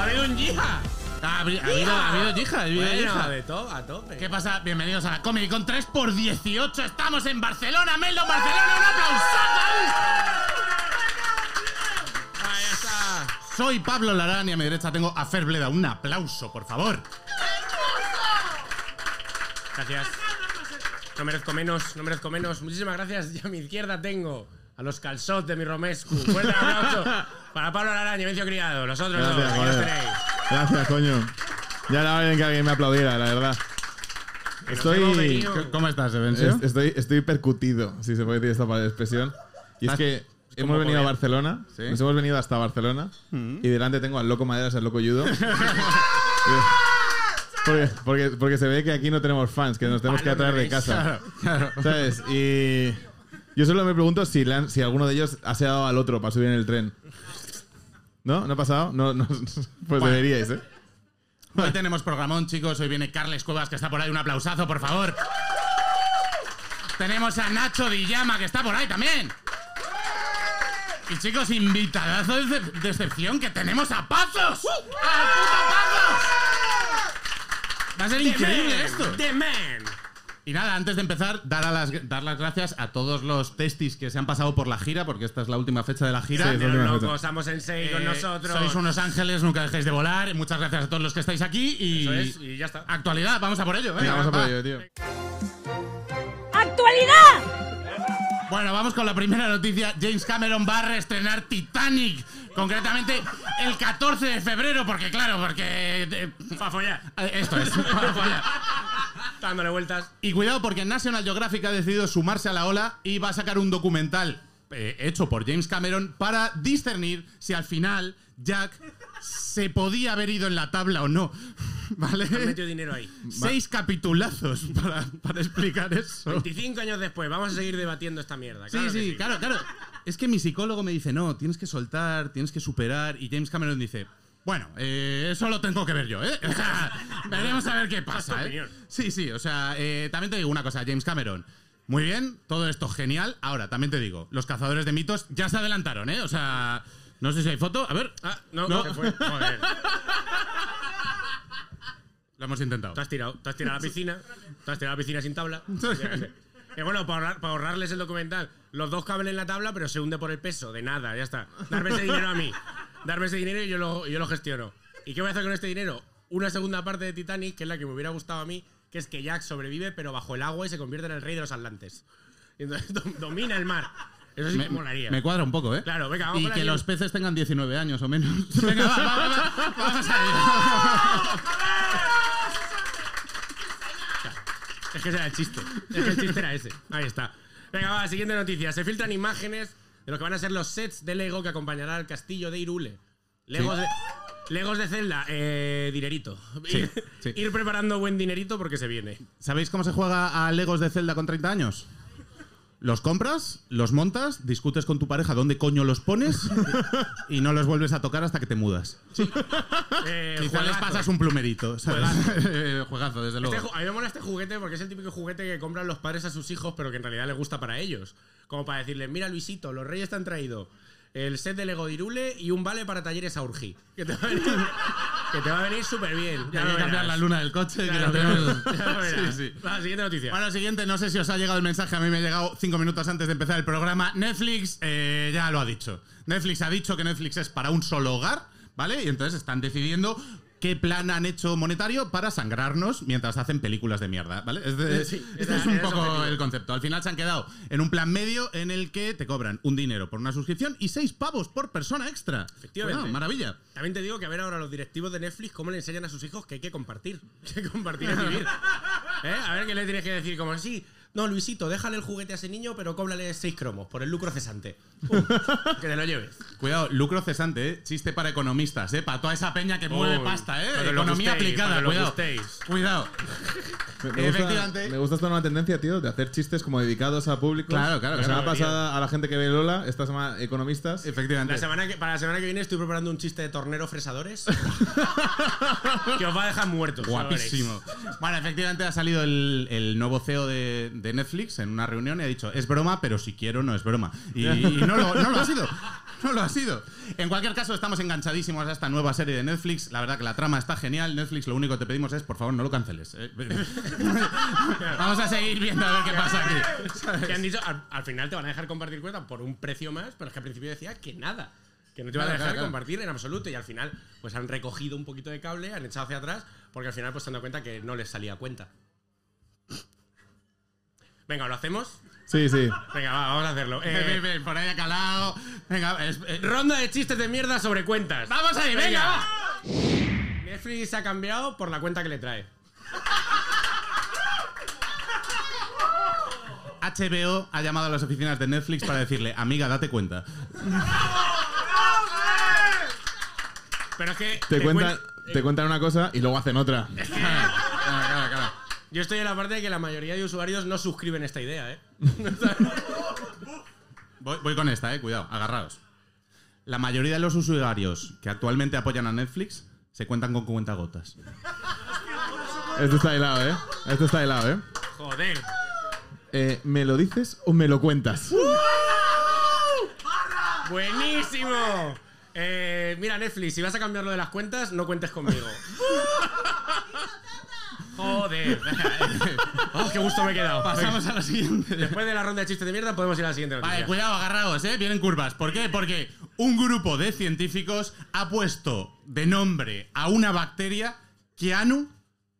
Ha habido un yija. Ha habi- ha habido, ha habido yija, ha habido Bueno, yija. de todo, a tope. ¿Qué pasa? Bienvenidos a la Comedy con 3x18. Estamos en Barcelona, Meldo, Barcelona. ¡Un aplausazo! Ahí está. Soy Pablo Larán y a mi derecha tengo a Fer Bleda. Un aplauso, por favor. Gracias. No merezco menos, no merezco menos. Muchísimas gracias. Y a mi izquierda tengo a los calzot de mi Romescu. Fuerte aplauso para Pablo Laraña y Vencio Criado. Los otros dos, Gracias, aquí los tenéis. Gracias, coño. Ya era hora de que alguien me aplaudiera, la verdad. Estoy, ¿Cómo estás, Evencio? es- estoy, estoy percutido, si se puede decir esta palabra de expresión. Y es Estás- que hemos venido a. Barcelona, Sí. nos hemos venido hasta Barcelona, y delante tengo al loco Maderas, al loco Judo. porque, porque, porque se ve que aquí no tenemos fans, que nos tenemos que atraer de casa. ¿Sabes? Y yo solo me pregunto si, le han- si alguno de ellos ha dado al otro para subir en el tren. ¿No? ¿No ha pasado? No, no, pues deberíais, ¿eh? Hoy tenemos programón, chicos. Hoy viene Carles Cuevas, que está por ahí. Un aplausazo, por favor. Tenemos a Nacho Dillama, que está por ahí también. Y chicos, invitadazo de, excep- de excepción, que tenemos a Pazos. ¡Al puto Pazos! Va a ser increíble Man, esto. The Man. Y nada, antes de empezar, dar, a las, dar las gracias a todos los testis que se han pasado por la gira, porque esta es la última fecha de la gira. Sí, fecha. locos, Amos Sensei con Eh, nosotros. Sois unos ángeles, nunca dejéis de volar. Muchas gracias a todos los que estáis aquí. Y, Eso es, y ya está. Actualidad, vamos a por ello. venga, Venga, vamos a va. por ello, tío. ¡Actualidad! Bueno, vamos con la primera noticia. James Cameron va a reestrenar Titanic. Concretamente el 14 de febrero, porque claro, porque... eh, follar. eh, esto es. para follar. Dándole vueltas. Y cuidado porque National Geographic ha decidido sumarse a la ola y va a sacar un documental eh, hecho por James Cameron para discernir si al final Jack se podía haber ido en la tabla o no. ¿Vale? Han metido dinero ahí. Seis capitulazos para, para explicar eso. 25 años después, vamos a seguir debatiendo esta mierda. Sí, claro que sí, claro, claro. Es que mi psicólogo me dice, no, tienes que soltar, tienes que superar. Y James Cameron dice, bueno, eh, eso lo tengo que ver yo, ¿eh? O sea, veremos a ver qué pasa, ¿eh? Sí, sí, o sea, eh, también te digo una cosa, James Cameron. Muy bien, todo esto genial. Ahora, también te digo, los cazadores de mitos ya se adelantaron, ¿eh? O sea, no sé si hay foto. A ver. Ah, no, No. ¿qué fue? Joder. Lo hemos intentado. Te has tirado, te has tirado a la piscina, te has tirado a la piscina sin tabla. Y bueno, para, ahorrar- para ahorrarles el documental, los dos caben en la tabla, pero se hunde por el peso, de nada, ya está. Darme ese dinero a mí, darme ese dinero y yo lo, yo lo gestiono. ¿Y qué voy a hacer con este dinero? Una segunda parte de Titanic, que es la que me hubiera gustado a mí, que es que Jack sobrevive, pero bajo el agua y se convierte en el rey de los Atlantes. Y entonces dom- domina el mar. Eso sí que molaría. Me cuadra un poco, ¿eh? Claro, venga, vamos Y que los peces tengan 19 años o menos. Venga, va, va, va, va, vamos a Es que ese era el chiste. Es que el chiste era ese. Ahí está. Venga, va, siguiente noticia. Se filtran imágenes de lo que van a ser los sets de Lego que acompañará al castillo de Irule. Legos, de, Legos de Zelda, eh, dinerito. ir, sí. ir preparando buen dinerito porque se viene. ¿Sabéis cómo se juega a Legos de Zelda con 30 años? Los compras, los montas, discutes con tu pareja dónde coño los pones y no los vuelves a tocar hasta que te mudas. Eh, Quizá les juegazo. pasas un plumerito. ¿sabes? Eh, Juegazo, desde luego. Este ju- a mí me mola este juguete porque es el típico juguete que compran los padres a sus hijos, pero que en realidad les gusta para ellos. Como para decirles, mira Luisito, los reyes te han traído el set de Lego de Irule y un vale para talleres a Urgi. Que te va a venir, que te va a venir súper bien. Ya hay que cambiar la luna del coche. que tenemos-. Sí, sí. Va, siguiente noticia. Bueno, siguiente, no sé si os ha llegado el mensaje, a mí me ha llegado cinco minutos antes de empezar el programa. Netflix eh, ya lo ha dicho. Netflix ha dicho que Netflix es para un solo hogar, ¿vale? Y entonces están decidiendo qué plan han hecho monetario para sangrarnos mientras hacen películas de mierda, ¿vale? Sí, este es- un es poco objetivo. el concepto. Al final se han quedado en un plan medio en el que te cobran un dinero por una suscripción y seis pavos por persona extra. Efectivamente. Maravilla. También te digo que a ver ahora los directivos de Netflix cómo le enseñan a sus hijos que hay que compartir. Que compartir es vivir. ¿Eh? A ver qué le tienes que decir. Como sí, no, Luisito, déjale el juguete a ese niño, pero cóblale seis cromos por el lucro cesante. Pum, que te lo lleves. Cuidado, lucro cesante, ¿eh? Chiste para economistas, ¿eh? Para toda esa peña que mueve Uy, pasta, ¿eh? para Economía gustéis, aplicada, para cuidado. Cuidado. Me, me gusta, Efectivamente. me gusta esta nueva tendencia, tío, de hacer chistes como dedicados a público. Claro, claro, La semana claro, pasada a la gente que ve Lola, esta semana economistas. Efectivamente. La semana que, para la semana que viene estoy preparando un chiste de tornero fresadores que os va a dejar muertos. Guapísimo. Bueno, efectivamente ha salido el, el nuevo CEO de, de Netflix en una reunión y ha dicho, es broma, pero si quiero no es broma. Y, y no, lo, no lo ha sido. no lo ha sido. En cualquier caso, estamos enganchadísimos a esta nueva serie de Netflix. La verdad que la trama está genial. Netflix, lo único que te pedimos es, por favor, no lo canceles. ¿eh? Vamos a seguir viendo a ver qué pasa aquí. Que han dicho, al, al final te van a dejar compartir cuenta por un precio más, pero es que al principio decía que nada. Que no te iban a dejar claro, claro. compartir en absoluto. Y al final, pues han recogido un poquito de cable, han echado hacia atrás, porque al final pues se han dado cuenta que no les salía cuenta. Venga, ¿lo hacemos? Sí, sí. Venga, va, vamos a hacerlo. Eh, ven, ven, por ahí ha calado. Venga, es- eh, ronda de chistes de mierda sobre cuentas. Vamos ahí, venga, va. Netflix se ha cambiado por la cuenta que le trae. HBO ha llamado a las oficinas de Netflix para decirle, amiga, date cuenta. Pero es que. Te, cuentan, cuen- te cuentan una cosa y luego hacen otra. Yo estoy en la parte de que la mayoría de usuarios no suscriben esta idea, ¿eh? Voy, voy con esta, eh, cuidado, agarraos. La mayoría de los usuarios que actualmente apoyan a Netflix se cuentan con cuentagotas. Esto está helado, ¿eh? Esto está helado, ¿eh? Joder. Eh, ¿Me lo dices o me lo cuentas? ¡Buenísimo! Eh, mira, Netflix, si vas a cambiar lo de las cuentas, no cuentes conmigo. Joder. Oh, qué gusto me he quedado. Pasamos a la siguiente. Después de la ronda de chistes de mierda, podemos ir a la siguiente noticia. Vale, cuidado, agarraos, ¿eh? Vienen curvas. ¿Por qué? Porque un grupo de científicos ha puesto de nombre a una bacteria Keanu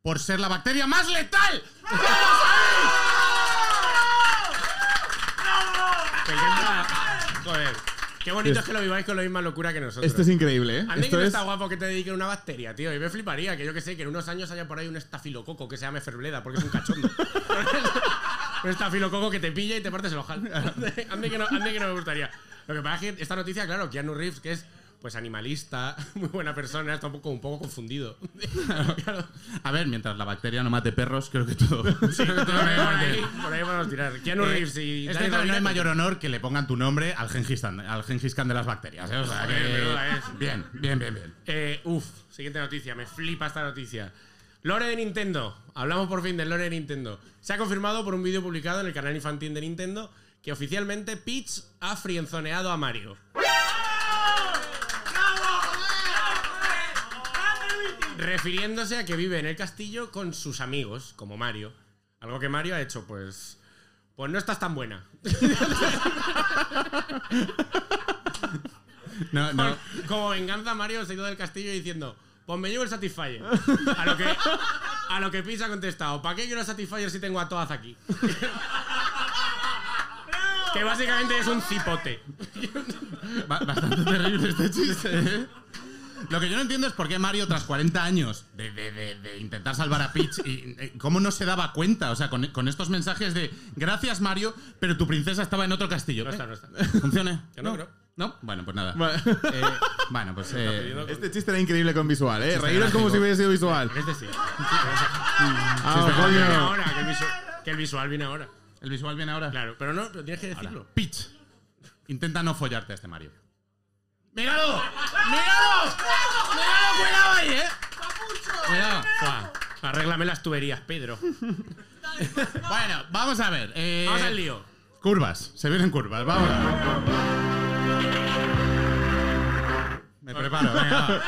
por ser la bacteria más letal. Me encanta. Joder. Qué bonito es que lo viváis con la misma locura que nosotros. Esto es increíble, ¿eh? A mí que no es... está guapo que te dediquen una bacteria, tío. Y me fliparía que yo que sé, que en unos años haya por ahí un estafilococo que se llame Ferbleda, porque es un cachondo. un estafilococo que te pilla y te partes el ojal. ande, que no, ande que no me gustaría. Lo que pasa es que esta noticia, claro, Keanu Reeves, que es pues animalista, muy buena persona, está un poco, un poco confundido. Claro. A ver, mientras la bacteria no mate perros, creo que todo. creo que todo por, ahí, por ahí podemos tirar. Keanu Eh, Reeves y es que no hay mayor honor que le pongan tu nombre al Gengis Khan, al Gengis Khan de las bacterias. ¿eh? O sea, que-. Bien, bien, bien, bien. Eh, uf, siguiente noticia, me flipa esta noticia. Lore de Nintendo. Hablamos por fin del lore de Nintendo. Se ha confirmado por un vídeo publicado en el canal infantil de Nintendo que oficialmente Peach ha frienzoneado a Mario. Refiriéndose a que vive en el castillo con sus amigos, como Mario. Algo que Mario ha hecho, pues. Pues no estás tan buena. No, no. Como venganza, Mario se ha ido del castillo diciendo: Pues me llevo el Satisfyer. A lo que, a lo que Peach ha contestado: ¿Para qué quiero el Satisfyer si tengo a Toaz aquí? que básicamente es un cipote. Ba- Bastante terrible este chiste, ¿eh? Lo que yo no entiendo es por qué Mario, tras 40 años de, de- de- de intentar salvar a Peach, y, eh, ¿cómo no se daba cuenta? O sea, con, con estos mensajes de gracias Mario, pero tu princesa estaba en otro castillo. No está, ¿Eh? no está. ¿Funciona? Que no, creo. ¿No? Bueno, pues nada. Eh, bueno, pues. eh, Este chiste era increíble con visual, ¿eh? Reíros como si hubiese sido visual. Este sí. Ah, Que viene coño. ahora, que el, visual, que el visual viene ahora. ¿El visual viene ahora? Claro, pero no, pero tienes que decirlo. Peach. Intenta no follarte a este Mario. ¡Míralo! ¡Míralo! ¡Míralo! ¡Cuidado ahí, eh! Cuidado. Fua, Arréglame las tuberías, Pedro. Bueno, vamos a ver. eh, Vamos al lío. Curvas, se vienen curvas, vamos. Me preparo, venga, va.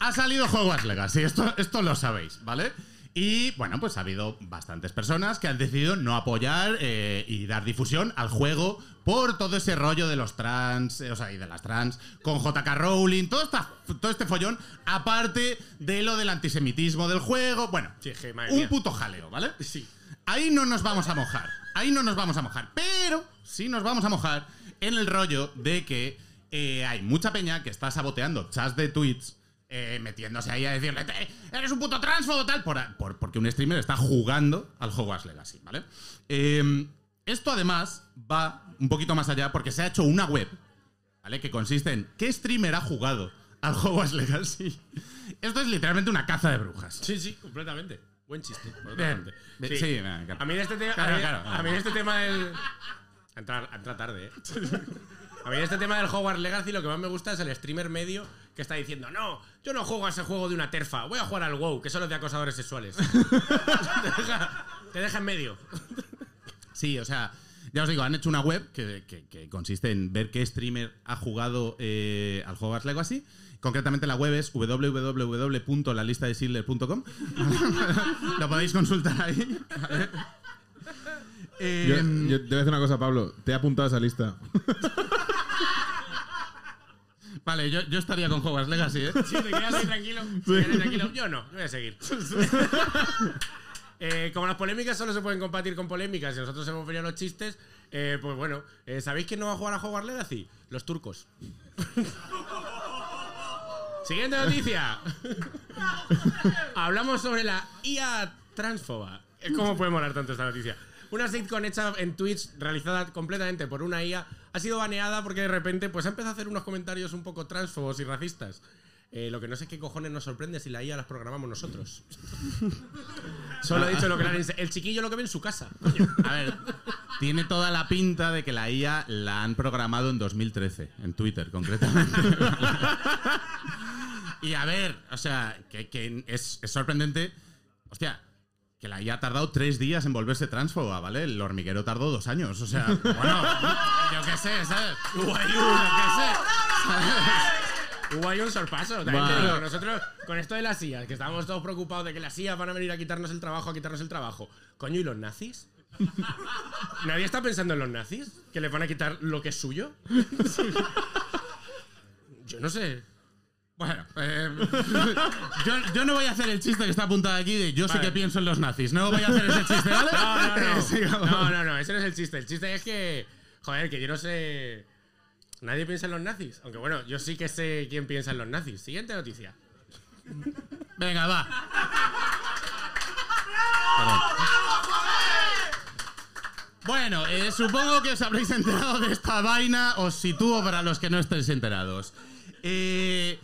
Ha salido Hogwarts Legacy, esto, esto lo sabéis, ¿vale? Y bueno, pues ha habido bastantes personas que han decidido no apoyar eh, y dar difusión al juego por todo ese rollo de los trans, eh, o sea, y de las trans, con JK Rowling, todo, esta, todo este follón, aparte de lo del antisemitismo del juego. Bueno, Sí, un puto jaleo, ¿vale? Sí. Ahí no nos vamos a mojar. Ahí no nos vamos a mojar. Pero sí nos vamos a mojar en el rollo de que eh, hay mucha peña que está saboteando chats de tweets. Eh, metiéndose ahí a decirle, "Te- eres un puto transfobo, tal, por, por- porque un streamer está jugando al Hogwarts Legacy, ¿vale? Eh, esto además va un poquito más allá porque se ha hecho una web, ¿vale? Que consiste en qué streamer ha jugado al Hogwarts Legacy. Esto es literalmente una caza de brujas. Sí, sí, completamente. Buen chiste. Bien. sí, venga, claro. A mí de este tema. Claro, a, mí, claro. a mí este tema del. A entrar, a entrar tarde, ¿eh? A mí de este tema del Hogwarts Legacy lo que más me gusta es el streamer medio que está diciendo: No, yo no juego a ese juego de una terfa, voy a jugar al WoW, que solo es de acosadores sexuales. te, deja, te deja en medio. Sí, o sea, Ya os digo, han hecho una web que, que- que consiste en ver qué streamer ha jugado eh, al Hogwarts Legacy. Concretamente la web es www.lalistadeschindler.com. Lo podéis consultar ahí. Eh, Yo, yo te voy a decir una cosa, Pablo. Te he apuntado a esa lista. Vale, yo, yo estaría con Hogwarts Legacy, ¿eh? Sí, te quedas ahí tranquilo. te quedas ahí tranquilo. Yo no, voy a seguir. Eh, como las polémicas solo se pueden compartir con polémicas y nosotros hemos venido los chistes, eh, pues bueno, eh, ¿sabéis quién no va a jugar a Hogwarts Legacy? Los turcos. Siguiente noticia. Hablamos sobre la IA transfoba. ¿Cómo puede molar tanto esta noticia? Una sitcom hecha en Twitch, realizada completamente por una IA, ha sido baneada porque de repente pues, ha empezado a hacer unos comentarios un poco transfobos y racistas. Eh, lo que no sé qué cojones nos sorprende si la IA las programamos nosotros. Solo he dicho lo que le han- El chiquillo lo que ve en su casa. coño. A ver, tiene toda la pinta de que la IA la han programado en 2013, en Twitter concretamente. y a ver, o sea, que, que es, es sorprendente. Hostia, que la IA ha tardado tres días en volverse transfoba, ¿vale? El hormiguero tardó dos años. O sea, bueno, yo qué sé, ¿sabes? Yo qué sé. Hubo ahí un sorpaso. también Va. te digo, nosotros, con esto de las IAS, que estábamos todos preocupados de que las IAS van a venir a quitarnos el trabajo, a quitarnos el trabajo. Coño, ¿y los nazis? ¿Nadie está pensando en los nazis? ¿Que les van a quitar lo que es suyo? Yo no sé. Bueno, eh, yo, yo no voy a hacer el chiste que está apuntado aquí de yo sí Vale. que pienso en los nazis. No voy a hacer ese chiste, ¿vale? No, no, no. Sigamos. No, no, no, ese no es el chiste. El chiste es que, joder, que yo no sé. Nadie piensa en los nazis. Aunque bueno, yo sí que sé quién piensa en los nazis. Siguiente noticia. Venga, va. Bueno, eh, supongo que os habréis enterado de esta vaina. Os sitúo para los que no estéis enterados. Eh,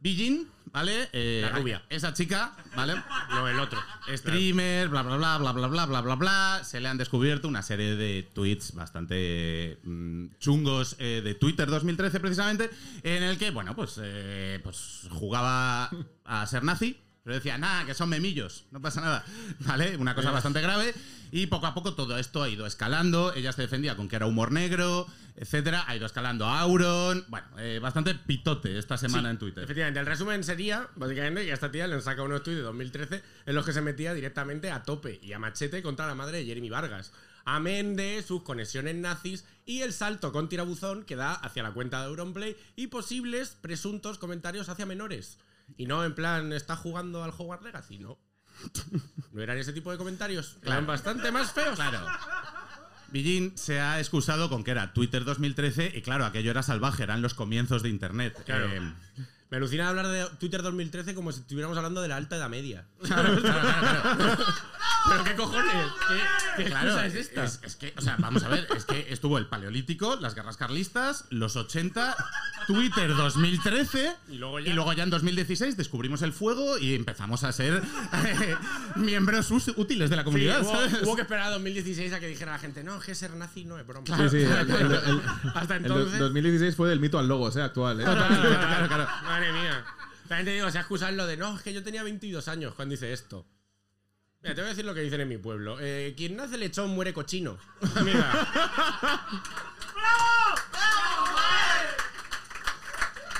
Bijin, ¿vale? Eh, La rubia. Esa chica, ¿vale? No, el otro. Streamer, bla, claro. bla, bla, bla, bla, bla, bla, bla. Se le han descubierto una serie de tweets bastante mm, chungos eh, de Twitter 2013, precisamente, en el que, bueno, pues, eh, pues jugaba a ser nazi pero decía, nada, que son memillos, no pasa nada. ¿Vale? Una cosa bastante grave. Y poco a poco todo esto ha ido escalando. Ella se defendía con que era humor negro, etcétera. Ha ido escalando a Auron. Bueno, eh, bastante pitote esta semana Sí, en Twitter. Efectivamente, el resumen sería, básicamente, que a esta tía le han sacado unos tweets de 2013 en los que se metía directamente a tope y a machete contra la madre de Jeremy Vargas. Amén de sus conexiones nazis y el salto con tirabuzón que da hacia la cuenta de Auronplay y posibles presuntos comentarios hacia menores. Y no en plan, está jugando al Hogwarts Legacy, no. No eran ese tipo de comentarios. Eran bastante más feos. Claro. Bijin se ha excusado con que era Twitter 2013 y claro, aquello era salvaje, eran los comienzos de Internet. Claro. Eh, Me alucina hablar de Twitter 2013 como si estuviéramos hablando de la alta edad media. claro, claro, claro, claro. ¿Pero qué cojones? ¿Qué, qué Claro, es esta? Es, es que, o sea, vamos a ver, es que estuvo el Paleolítico, las guerras carlistas, los 80, Twitter 2013 Y luego ya- en 2016 descubrimos el fuego y empezamos a ser eh, miembros útiles de la Sí, comunidad. hubo, ¿sabes? hubo que esperar a 2016 a que dijera la gente, no, es que ser nazi no es broma. Sí, sí. el- el- el- Hasta entonces. 2016 fue del mito al logos, eh, actual. eh. Claro, claro, Madre mía. También te digo, se ha excusado lo de, no, es que yo tenía 22 años cuando hice esto. Mira, te voy a decir lo que dicen en mi pueblo. Eh, quien nace lechón muere cochino. Mira.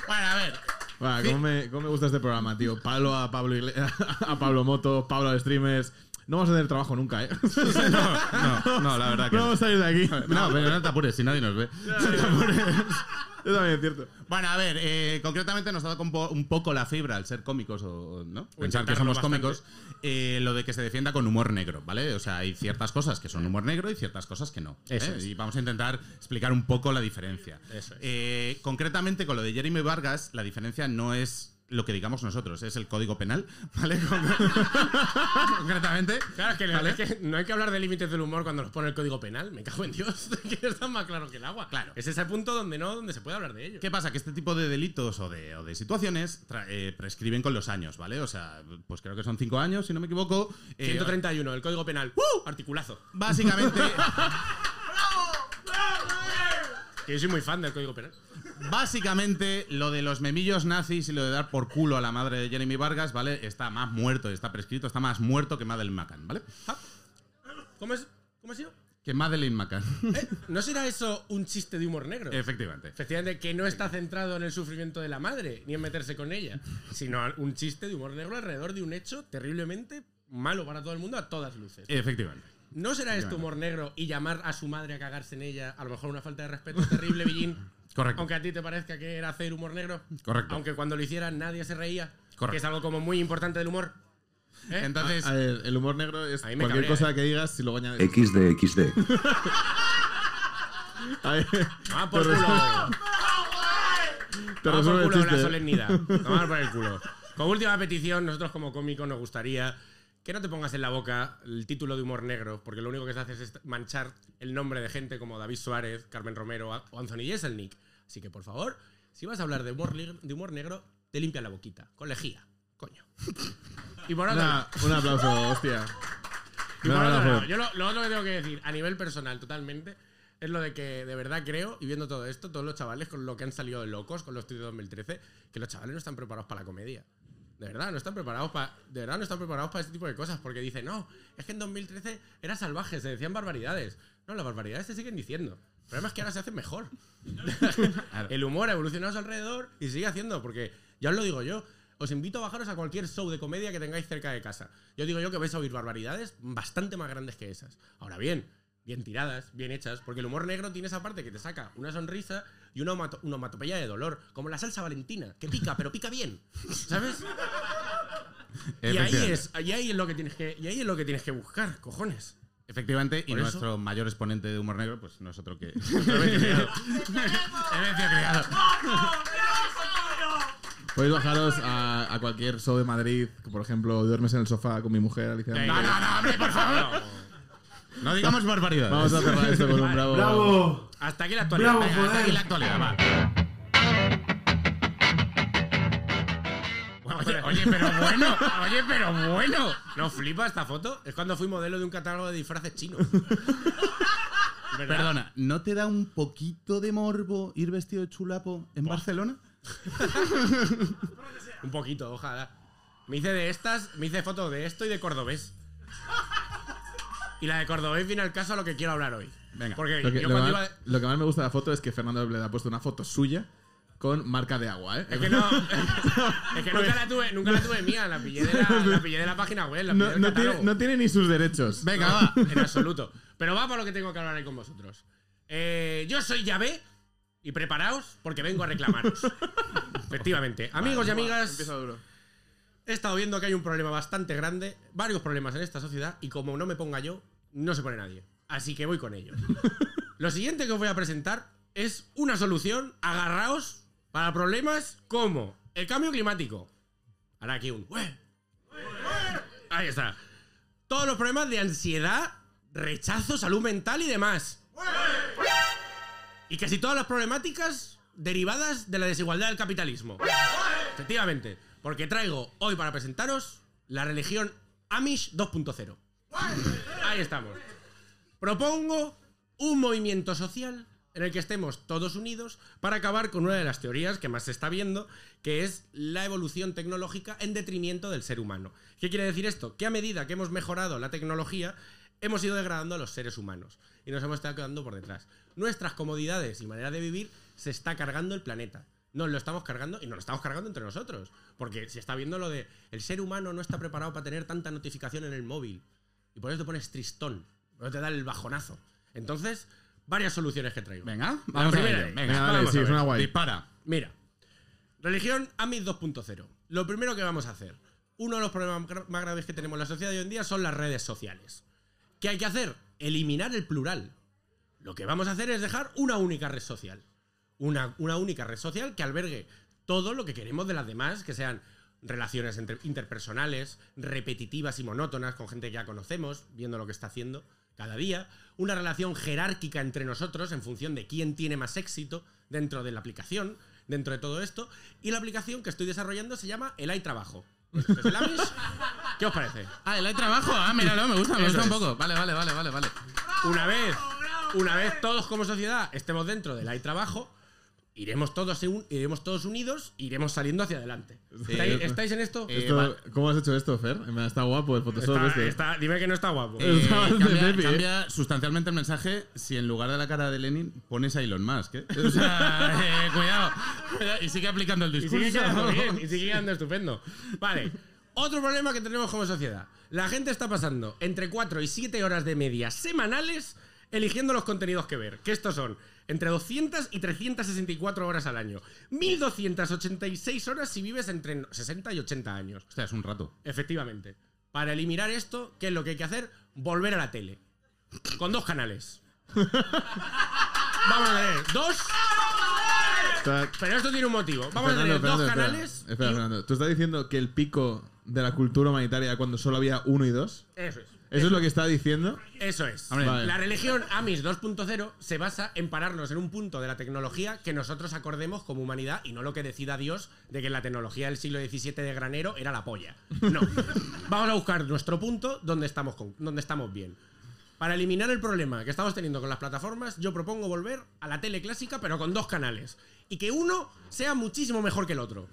Bueno, a ver. Va, ¿cómo, me, cómo me gusta este programa, tío? Pablo a Pablo, Igle- a Pablo Moto, Pablo a streamers. No vamos a tener trabajo nunca, ¿eh? No, no, la verdad que No vamos a salir de aquí. No, pero no te apures, si nadie nos ve. Eso también es cierto. Bueno, a ver, eh, concretamente nos ha dado un, po- un poco la fibra al ser cómicos o, ¿no? Pensar que somos bastante. cómicos, eh, lo de que se defienda con humor negro, ¿vale? O sea, hay ciertas cosas que son humor negro y ciertas cosas que no. ¿eh? Eso es. Y vamos a intentar explicar un poco la diferencia. Eso es. Eh, concretamente, con lo de Jeremy Vargas, la diferencia no es lo que digamos nosotros, es el código penal, ¿vale? Con- concretamente. Claro, que, ¿vale? es que no hay que hablar de límites del humor cuando nos pone el código penal. Me cago en Dios. que está más claro que el agua. Claro. Es ese punto donde no, donde se puede hablar de ello. ¿Qué pasa? Que este tipo de delitos o de, o de situaciones eh, prescriben con los años, ¿vale? O sea, pues creo que son cinco años, si no me equivoco. Eh, 131, el código penal. Articulazo. Básicamente, Que yo soy muy fan del código penal. Básicamente, lo de los memillos nazis y lo de dar por culo a la madre de Jeremy Vargas, ¿vale? Está más muerto, está prescrito, está más muerto que Madeleine McCann, ¿vale? ¿Cómo es? ¿Cómo ha sido? Que Madeleine McCann. ¿Eh? ¿No será eso un chiste de humor negro? Efectivamente. Efectivamente, que no está centrado en el sufrimiento de la madre, ni en meterse con ella, sino un chiste de humor negro alrededor de un hecho terriblemente malo para todo el mundo a todas luces. Efectivamente. ¿No será esto humor negro y llamar a su madre a cagarse en ella a lo mejor una falta de respeto terrible, Billín? Correcto. Aunque a ti te parezca que era hacer humor negro. Correcto. Aunque cuando lo hiciera nadie se reía. Correcto. Que es algo como muy importante del humor. ¿Eh? Entonces, A ver, el humor negro es A mí me cualquier cabrea, cosa ¿eh? que digas si luego añades. XD, XD. A ver, Toma por te culo. te resuelve por el culo la chiste. solemnidad. Tomar por el culo. Como última petición, nosotros como cómicos nos gustaría que no te pongas en la boca el título de humor negro, porque lo único que se hace es manchar el nombre de gente como David Suárez, Carmen Romero o Anthony Jeselnik. Así que, por favor, si vas a hablar de humor, de humor negro, te limpia la boquita, con lejía, coño. Y por otro un aplauso, hostia. y No, por otro lado, yo lo, lo otro que tengo que decir, a nivel personal, totalmente, es lo de que de verdad creo, y viendo todo esto, todos los chavales con lo que han salido de locos con los estudios de 2013, que los chavales no están preparados para la comedia. De verdad, no están preparados para. De verdad, no están preparados para este tipo de cosas. Porque dicen, no, es que en 2013 era salvaje, se decían barbaridades. No, las barbaridades se siguen diciendo. El problema es que ahora se hacen mejor. el humor ha evolucionado a su alrededor y sigue haciendo. Porque ya os lo digo yo. Os invito a bajaros a cualquier show de comedia que tengáis cerca de casa. Yo digo yo que vais a oír barbaridades bastante más grandes que esas. Ahora bien, bien tiradas, bien hechas, porque el humor negro tiene esa parte que te saca una sonrisa y una omato- una onomatopeya de dolor, como la salsa valentina, que pica, pero pica bien. ¿Sabes? Y ahí es, y ahí es lo que tienes que, y ahí es lo que tienes que buscar, cojones. Efectivamente, y eso- nuestro mayor exponente de humor negro, pues no es otro que. Podéis bajaros a, a cualquier show de Madrid, por ejemplo, duermes en el sofá con mi mujer, Alicia. No, no, no, hombre, por favor. No digamos barbaridades. Vamos a cerrar esto con un bravo. ¡Bravo! Hasta aquí la actualidad. Bravo, Venga, hasta aquí la actualidad, va. Oye, oye, pero bueno, oye, pero bueno. ¿No flipa esta foto? Es cuando fui modelo de un catálogo de disfraces chinos. ¿Verdad? Perdona, ¿no te da un poquito de morbo ir vestido de chulapo en Barcelona? Un poquito, ojalá. Me hice de estas, me hice fotos de esto y de cordobés. Y la de cordobés viene al caso a lo que quiero hablar hoy. Venga. Porque Lo que, yo lo cuando más, iba. lo que más me gusta de la foto es que Fernando le ha puesto una foto suya con marca de agua, ¿eh? Es que no. es que nunca la tuve, nunca la tuve mía, la pillé de la, la, pillé de la página web, la pillé no, del no catálogo. tiene, no tiene ni sus derechos. Venga, va. En absoluto. Pero va por lo que tengo que hablar ahí con vosotros. Eh, yo soy Yahvé y preparaos porque vengo a reclamaros. Efectivamente. Amigos y amigas, Empieza duro. he estado viendo que hay un problema bastante grande, varios problemas en esta sociedad y como no me ponga yo, no se pone nadie. Así que voy con ello. Lo siguiente que os voy a presentar es una solución, agarraos, para problemas como el cambio climático. Ahora aquí un... Ahí está. Todos los problemas de ansiedad, rechazo, salud mental y demás. Y casi todas las problemáticas derivadas de la desigualdad del capitalismo. Efectivamente, porque traigo hoy para presentaros la religión Amish 2.0. Ahí estamos. Propongo un movimiento social en el que estemos todos unidos para acabar con una de las teorías que más se está viendo, que es la evolución tecnológica en detrimento del ser humano. ¿Qué quiere decir esto? Que a medida que hemos mejorado la tecnología, hemos ido degradando a los seres humanos y nos hemos estado quedando por detrás. Nuestras comodidades y manera de vivir se está cargando el planeta. Nos lo estamos cargando y nos lo estamos cargando entre nosotros. Porque se está viendo lo de el ser humano no está preparado para tener tanta notificación en el móvil. Y por eso te pones tristón. Por eso te da el bajonazo. Entonces, varias soluciones que traigo. Venga, vamos a primera Venga, Venga, vamos sí, a es una guay. dispara. Mira, religión AMID 2.0. Lo primero que vamos a hacer, uno de los problemas más graves que tenemos en la sociedad de hoy en día son las redes sociales. ¿Qué hay que hacer? Eliminar el plural. Lo que vamos a hacer es dejar una única red social. Una, una única red social que albergue todo lo que queremos de las demás, que sean relaciones entre- interpersonales, repetitivas y monótonas con gente que ya conocemos, viendo lo que está haciendo cada día, una relación jerárquica entre nosotros en función de quién tiene más éxito dentro de la aplicación, dentro de todo esto, y la aplicación que estoy desarrollando se llama El hay trabajo. ¿Qué os parece? Ah, el hay trabajo. Ah, míralo, me gusta, me gusta un poco. Vale, vale, vale, vale, vale. Una vez, una vez todos como sociedad estemos dentro del hay trabajo, iremos todos, un- iremos todos unidos, iremos saliendo hacia adelante. ¿Estáis, estáis en esto? Eh, Esto- va- ¿Cómo has hecho esto, Fer? Me Está guapo el Photoshop Está- este. está- dime que no está guapo. Eh, Está bastante cambia, ¿eh? cambia sustancialmente el mensaje si en lugar de la cara de Lenin pones a Elon Musk. ¿eh? O sea, eh, cuidado. Y sigue aplicando el Y discurso. sigue quedando bien, y sigue quedando estupendo. Vale. Otro problema que tenemos como sociedad. La gente está pasando entre 4 y 7 horas de media semanales eligiendo los contenidos que ver. Que estos son entre 200 y 364 horas al año. 1286 horas si vives entre 60 y 80 años. Hostia, es un rato. Efectivamente. Para eliminar esto, ¿qué es lo que hay que hacer? Volver a la tele. Con dos canales. Vamos a ver, dos. Pero esto tiene un motivo. Vamos a Fernando, tener dos espera. canales. Espera, y- Fernando. ¿Tú estás diciendo que el pico de la cultura humanitaria cuando solo había uno y dos? Eso es. ¿Eso es lo que está diciendo? Eso es. Vale. La religión Amis 2.0 se basa en pararnos en un punto de la tecnología que nosotros acordemos como humanidad y no lo que decida Dios de que la tecnología del siglo XVII de granero era la polla. No. Vamos a buscar nuestro punto donde estamos, con- donde estamos bien. Para eliminar el problema que estamos teniendo con las plataformas, yo propongo volver a la tele clásica, pero con dos canales. Y que uno sea muchísimo mejor que el otro.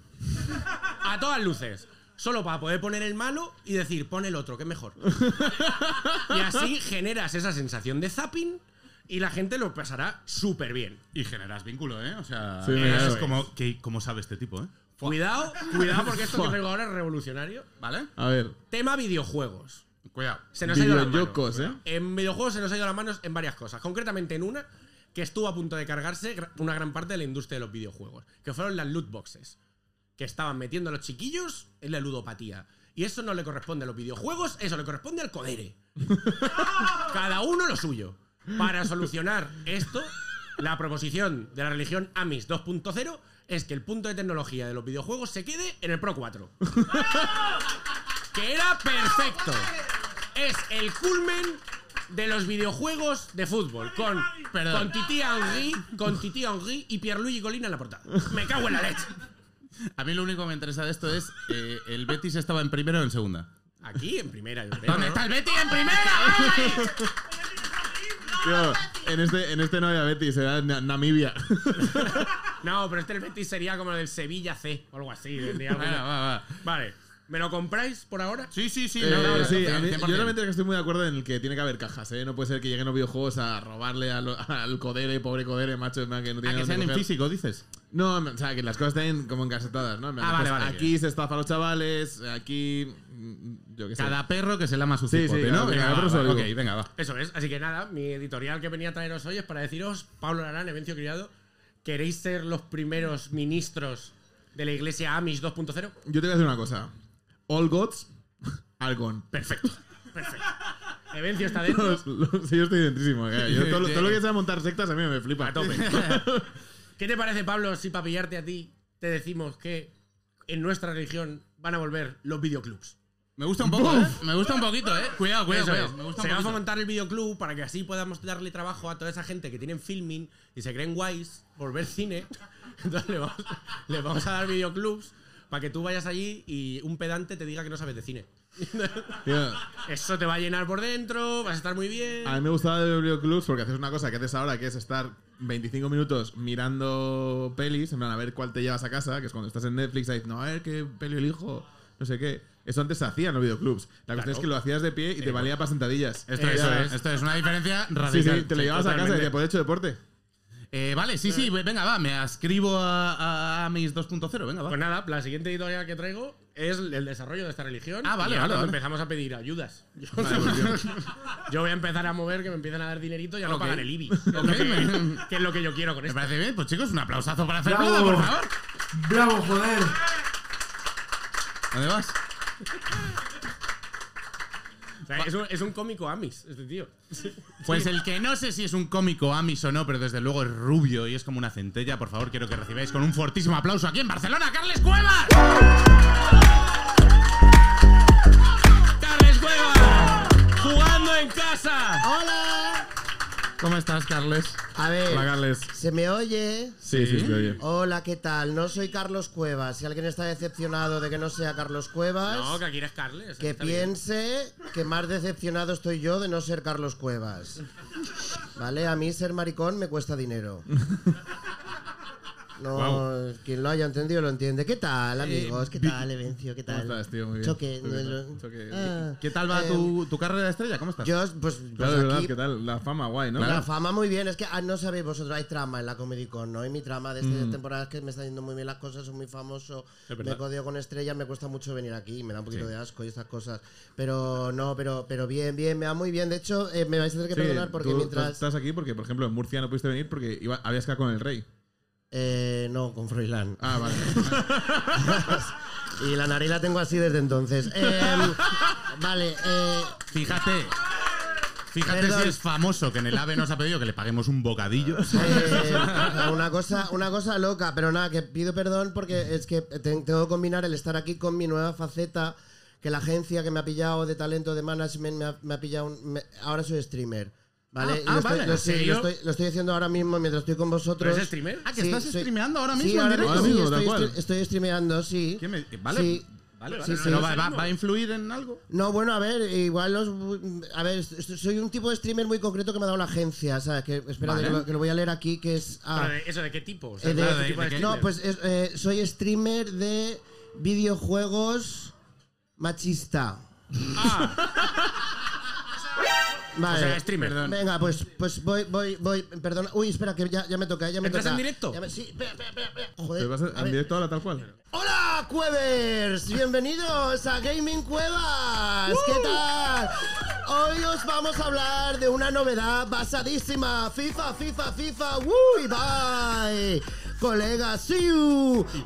A todas luces. Solo para poder poner el malo y decir, pon el otro, que es mejor. Y así generas esa sensación de zapping y la gente lo pasará súper bien. Y generas vínculo, ¿eh? O sea, Sí, es como, que, ¿cómo sabe este tipo, eh? Cuidado, cuidado porque esto que traigo ahora es revolucionario. ¿Vale? A ver. Tema videojuegos. Cuidado. Se nos ha ido las manos. ¿eh? En videojuegos se nos ha ido las manos en varias cosas. Concretamente en una que estuvo a punto de cargarse una gran parte de la industria de los videojuegos. Que fueron las loot boxes. Que estaban metiendo a los chiquillos en la ludopatía. Y eso no le corresponde a los videojuegos, eso le corresponde al codere. Cada uno lo suyo. Para solucionar esto, la proposición de la religión Amis 2.0 es que el punto de tecnología de los videojuegos se quede en el Pro 4. que era perfecto. Es el culmen de los videojuegos de fútbol. Con, Perdón. con Titi Henry, con Titi Henry y Pierluigi Colina en la portada. Me cago en la leche. A mí lo único que me interesa de esto es eh, el Betis estaba en primero o en segunda. Aquí en primera, yo creo. ¿Dónde ¿no? está el Betis en primera? Tío, en este, en este no había Betis, era Na- Namibia. No, pero este el Betis sería como el del Sevilla C o algo así. Venga, va, va. Vale. ¿Me lo compráis por ahora? Sí, sí, sí. Eh, no, no, no, sí, no, a mí- 100%. yo realmente estoy muy de acuerdo en el que tiene que haber cajas, ¿eh? No puede ser que lleguen los videojuegos a robarle al, al codere, pobre codere, macho, que no tiene que sean en físico, dices. No, o sea, que las cosas estén como encasetadas, ¿no? Ah, vale, pues vale. Aquí se estafa a los chavales, aquí. mm, Yo qué sé. Cada perro que se lama su Sí, cipote, sí, ¿no? Venga, va, va, digo. venga, va. Eso es. Así que nada, mi editorial que venía a traeros hoy es para deciros, Pablo Larán, Evencio Criado, ¿queréis ser los primeros ministros de la iglesia Amish 2.0? Yo te voy a decir una cosa. All gods are gone. Perfecto. Perfecto. Evencio está dentro. Los- los- sí, yo estoy dentrísimo. Yo todo, lo- todo lo que sea montar sectas a mí me flipa. A tope. ¿Qué te parece, Pablo, si para pillarte a ti te decimos que en nuestra religión van a volver los videoclubs? Me gusta un poco, ¿eh? Me gusta un poquito, ¿eh? Cuidado, cuidado, Eso cuidado. Me gusta se un va a fomentar el videoclub para que así podamos darle trabajo a toda esa gente que tienen filming y se creen guays por ver cine. Entonces le vamos, le vamos a dar videoclubs para que tú vayas allí y un pedante te diga que no sabes de cine. Tío, Eso te va a llenar por dentro, vas a estar muy bien. a mí me gustaba de los videoclubs porque haces una cosa que haces ahora, que es estar 25 minutos mirando pelis, en plan a ver cuál te llevas a casa, que es cuando estás en Netflix y dices, no, a ver qué peli elijo, no sé qué. Eso antes se hacía en los videoclubs. La cuestión es que lo hacías de pie y te valía para sentadillas. Esto, Eso es, es. esto es una diferencia Sí, radical. sí, te lo llevabas a casa y te podías hecho deporte. Eh, vale, sí, sí, venga, va, me ascribo a, a mis 2.00, venga, va. Pues nada, la siguiente editorial que traigo es el desarrollo de esta religión. Ah, vale, y vale, empezamos a pedir ayudas. Yo, yo voy a empezar a mover que me empiecen a dar dinerito y ya no Ok. pagar el IBI. Que es, lo que, que es lo que yo quiero con Me esto. parece bien, pues chicos, un aplausazo para hacer Bravo. nada, por favor. ¡Bravo, joder! ¿Dónde vas? Sea, es, un, es un cómico Amis, este tío. Pues el que no sé si es un cómico Amis o no, pero desde luego es rubio y es como una centella, por favor, quiero que recibáis con un fortísimo aplauso aquí en Barcelona, Carles Cuevas. ¡Carles Cueva! ¡Jugando en casa! ¡Hola! ¿Cómo estás, Carles? A ver, Hola, Carles. ¿se me oye? Sí, sí, sí, oye. Hola, ¿qué tal? No soy Carlos Cuevas. Si alguien está decepcionado de que no sea Carlos Cuevas, No, que aquí eres Carles. que bien. piense que más decepcionado estoy yo de no ser Carlos Cuevas. ¿Vale? A mí ser maricón me cuesta dinero. No, quien lo haya entendido lo entiende. ¿Qué tal, amigos? ¿Qué tal, Evencio? ¿Qué tal? ¿Cómo estás, tío? Muy bien. Choque. No. Ah, ¿Qué tal va eh, tu, tu carrera de estrella? ¿Cómo estás? Yo, pues, pues Claro, aquí, ¿qué tal? La fama, guay, ¿no? La fama muy bien, es que ah, no sabéis vosotros, hay trama en la Comedy Con, ¿no? Y mi trama de esta Mm. temporada es que me está yendo muy bien las cosas, soy muy famoso, me codeo con estrellas, me cuesta mucho venir aquí, me da un poquito de asco y estas cosas. Pero no, pero, pero bien, bien, me va muy bien. De hecho, eh, me vais a tener que Sí, perdonar porque tú- tú mientras... estás aquí porque, por ejemplo, en Murcia no pudiste venir porque iba, habías quedado con el rey. Eh, no, con Froilán. Ah, vale. Y la nariz la tengo así desde entonces. Eh, vale, eh, Fíjate. Fíjate Perdón. si es famoso que en el AVE nos ha pedido que le paguemos un bocadillo. Eh, una cosa una cosa loca pero nada que pido perdón porque es que te- tengo que combinar el estar aquí con mi nueva faceta que la agencia que me ha pillado de talento de management me ha, me ha pillado un- me- ahora soy streamer ¿Vale? Ah, ah, lo, estoy, vale. lo- ¿En sí, serio? lo estoy, lo estoy haciendo ahora mismo mientras estoy con vosotros. ¿Pero es streamer? Ah, que Sí, estás soy- streameando ahora Sí, mismo en ahora directo. mismo sí, estoy, estoy streameando, sí. ¿Qué me- Vale, Sí. vale, vale. Pero va, va- va a influir en algo? No, bueno, a ver, igual los. A ver, soy un tipo de streamer muy concreto que me ha dado la agencia, ¿sabes? Que, espera, que, lo, que lo voy a leer aquí, que es. ah, de- ¿Eso de qué tipo? O sea, eh, de- ¿qué claro, de- tipo de qué- no, pues es- eh, soy streamer de videojuegos machista. Vale. O sea, streamer. Venga, pues, pues voy, voy, voy. Perdona. Uy, espera, que ya, ya me toca, ya me ¿Entras toca. en directo? Ya me- sí, espera, espera, espera, espera. ¿Te vas a- a en ver. directo ahora tal cual? ¡Hola, Cuevers! Bienvenidos a Gaming Cuevas. ¿Qué tal? Hoy os vamos a hablar de una novedad basadísima. FIFA, FIFA, FIFA. ¡Uy, bye! Colegas, sí.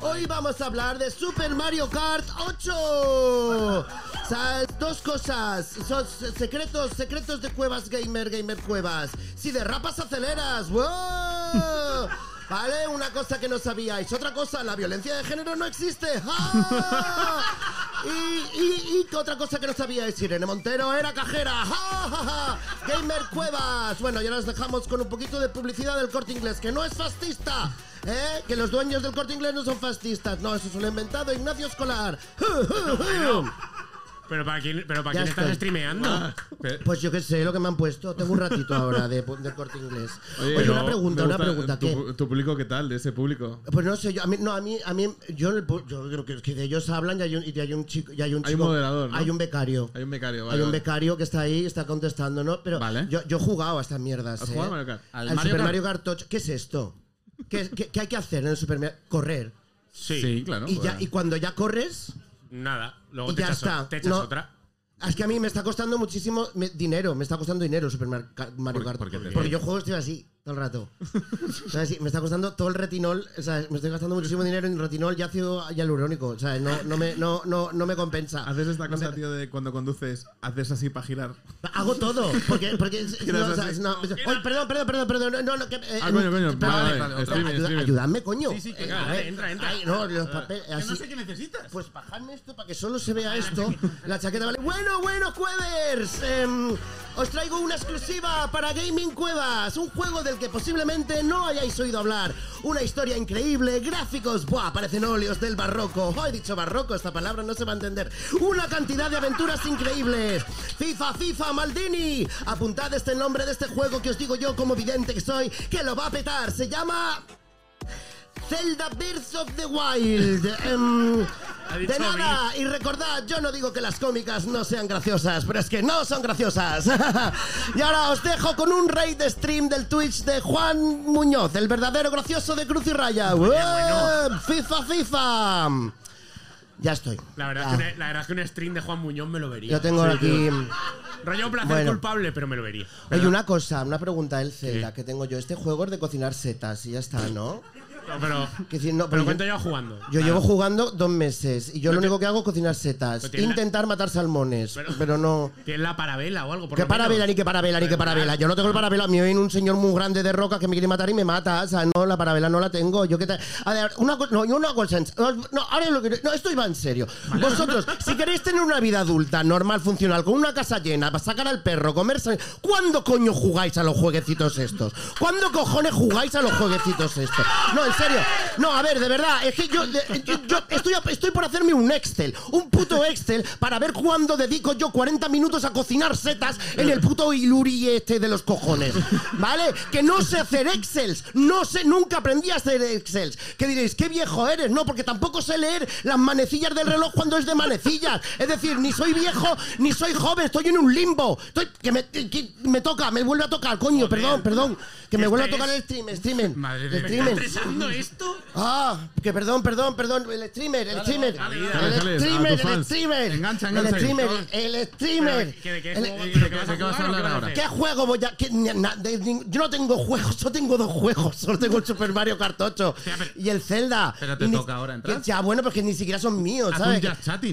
Hoy vamos a hablar de Super Mario Kart 8. ¿Sabes? Dos cosas. Son se- secretos, secretos de Cuevas Gamer, Gamer Cuevas. Si derrapas, aceleras. ¡Wow! Vale, una cosa que no sabíais. Otra cosa, la violencia de género no existe. Y, otra cosa que no sabíais, Irene Montero era cajera. ¡Ja, ja, ja! Gamer Cuevas. Bueno, ya nos dejamos con un poquito de publicidad del corte inglés, que no es fascista. ¿Eh? Que los dueños del corte inglés no son fascistas. No, eso se lo ha inventado Ignacio Escolar. ¿Pero para quién, pero para Ya quién estás estoy. streameando? Pues yo qué sé lo que me han puesto. Tengo un ratito ahora de, del corte inglés. Oye, una pregunta, me una gusta pregunta. Tu, ¿qué? tu público qué tal? ¿De ese público? Pues no sé, yo, a mí, no, a mí, a mí, yo, el pu- yo creo que, que de ellos hablan y hay un, y hay un chico, y hay un Hay un chico- moderador, ¿no? hay un becario, Hay un becario, vale. hay un vale. becario que está ahí, está contestando, ¿no? Pero Vale. yo, yo he jugado a estas mierdas. ¿Has ¿eh? jugado a Mario Kart? ¿Al Al Mario Super Kart? Mario Kart 8. ¿Qué es esto? ¿Qué, qué, qué hay que hacer en el Super Mario? Correr. Sí. claro. y, ya, y cuando ya corres, Nada. Luego Y te ya echas, está. te echas No. otra. es que a mí me está costando muchísimo me- dinero, me está costando dinero Super Mar- Ca- Mario ¿Por- Kart. te- porque yo juego estoy así todo el rato. O sea, sí, me está costando todo el retinol, o sea, me estoy gastando muchísimo dinero en retinol y ácido hialurónico, o sea, no, no, me, no, no, no me compensa. Haces esta cosa, tío, de cuando conduces, haces así para girar. Hago todo, porque, porque no, o sea, no, Oye, perdón, perdón, perdón, perdón, no, no, no, que, eh, Ah, coño, coño, espera, vale, vale, vale, ayuda- streaming, streaming. Ayudadme, coño. Sí, sí, que Eh, claro, ver, entra, entra. ay, no, los papeles, Que no sé qué necesitas. Pues bajadme esto para que solo se vea esto. La chaqueta vale. Bueno, bueno, Cuevers. em, os traigo una exclusiva para Gaming Cuevas. Un juego que posiblemente no hayáis oído hablar. Una historia increíble, gráficos. Buah, parecen óleos del barroco. Oh, he dicho barroco, esta palabra no se va a entender. Una cantidad de aventuras increíbles. FIFA, FIFA, Maldini. Apuntad este nombre de este juego que os digo yo como vidente que soy, que lo va a petar. Se llama. Zelda Birds of the Wild. Em, de nada, y recordad, yo no digo que las cómicas no sean graciosas, pero es que no son graciosas. y ahora os dejo con un raid de stream del Twitch de Juan Muñoz, el verdadero gracioso de Cruz y Raya. ¡Ué! ¡FIFA, FIFA! Ya estoy. La verdad, es que un, la verdad es que un stream de Juan Muñoz me lo vería. Yo tengo aquí. Rollo placer Bueno. culpable, pero me lo vería. Oye, una cosa, una pregunta del Zelda que tengo yo. Este juego es de cocinar setas y ya está, ¿no? No, pero, Que decir, no, pero yo- ¿cuánto llevo jugando? Yo llevo jugando dos meses y yo lo único que hago es cocinar setas. Pero la- Intentar matar salmones, Pero- pero no. ¿Tienes la parabela o algo? Por ¿Qué parabela, ni qué parabela, ni qué parabela? Yo no tengo el parabela. A mí viene un señor muy grande de roca que me quiere matar y me mata. O sea, no, la parabela no la tengo. Yo qué tal. A ver, una cosa. No, yo una cosa. en- No, ahora lo que. No, esto iba en serio. Vosotros, si queréis tener una vida adulta, normal, funcional, con una casa llena, para sacar al perro, comerse. ¿Cuándo coño jugáis a los jueguecitos estos? ¿Cuándo cojones jugáis a los jueguecitos estos? No, en en serio. No, a ver, de verdad, es que yo, de- yo, yo estoy, estoy por hacerme un Excel, un puto Excel, para ver cuándo dedico yo 40 minutos a cocinar setas en el puto Iluri este de los cojones. ¿Vale? Que no sé hacer Excels, no sé, nunca aprendí a hacer Excels. Que diréis, qué viejo eres, no, porque tampoco sé leer las manecillas del reloj cuando es de manecillas. Es decir, ni soy viejo, ni soy joven, estoy en un limbo. Estoy, que me, que me toca, me vuelve a tocar, coño, perdón, perdón. Que me Este vuelve a tocar es- el stream, streamer. Madre el de- ¿Está streamer. estresando esto? Ah, que perdón, perdón, perdón, el streamer, el streamer, el streamer, el streamer, Engancha, el engancha. streamer, el streamer. ¿Qué- El- juego- voy a.? qué- na- de- de- yo no tengo juegos, yo tengo dos juegos. Solo tengo el Super Mario Kart 8 y el Zelda. Pero te toca ahora entrar. que- Ya, bueno, porque ni siquiera son míos, ¿sabes?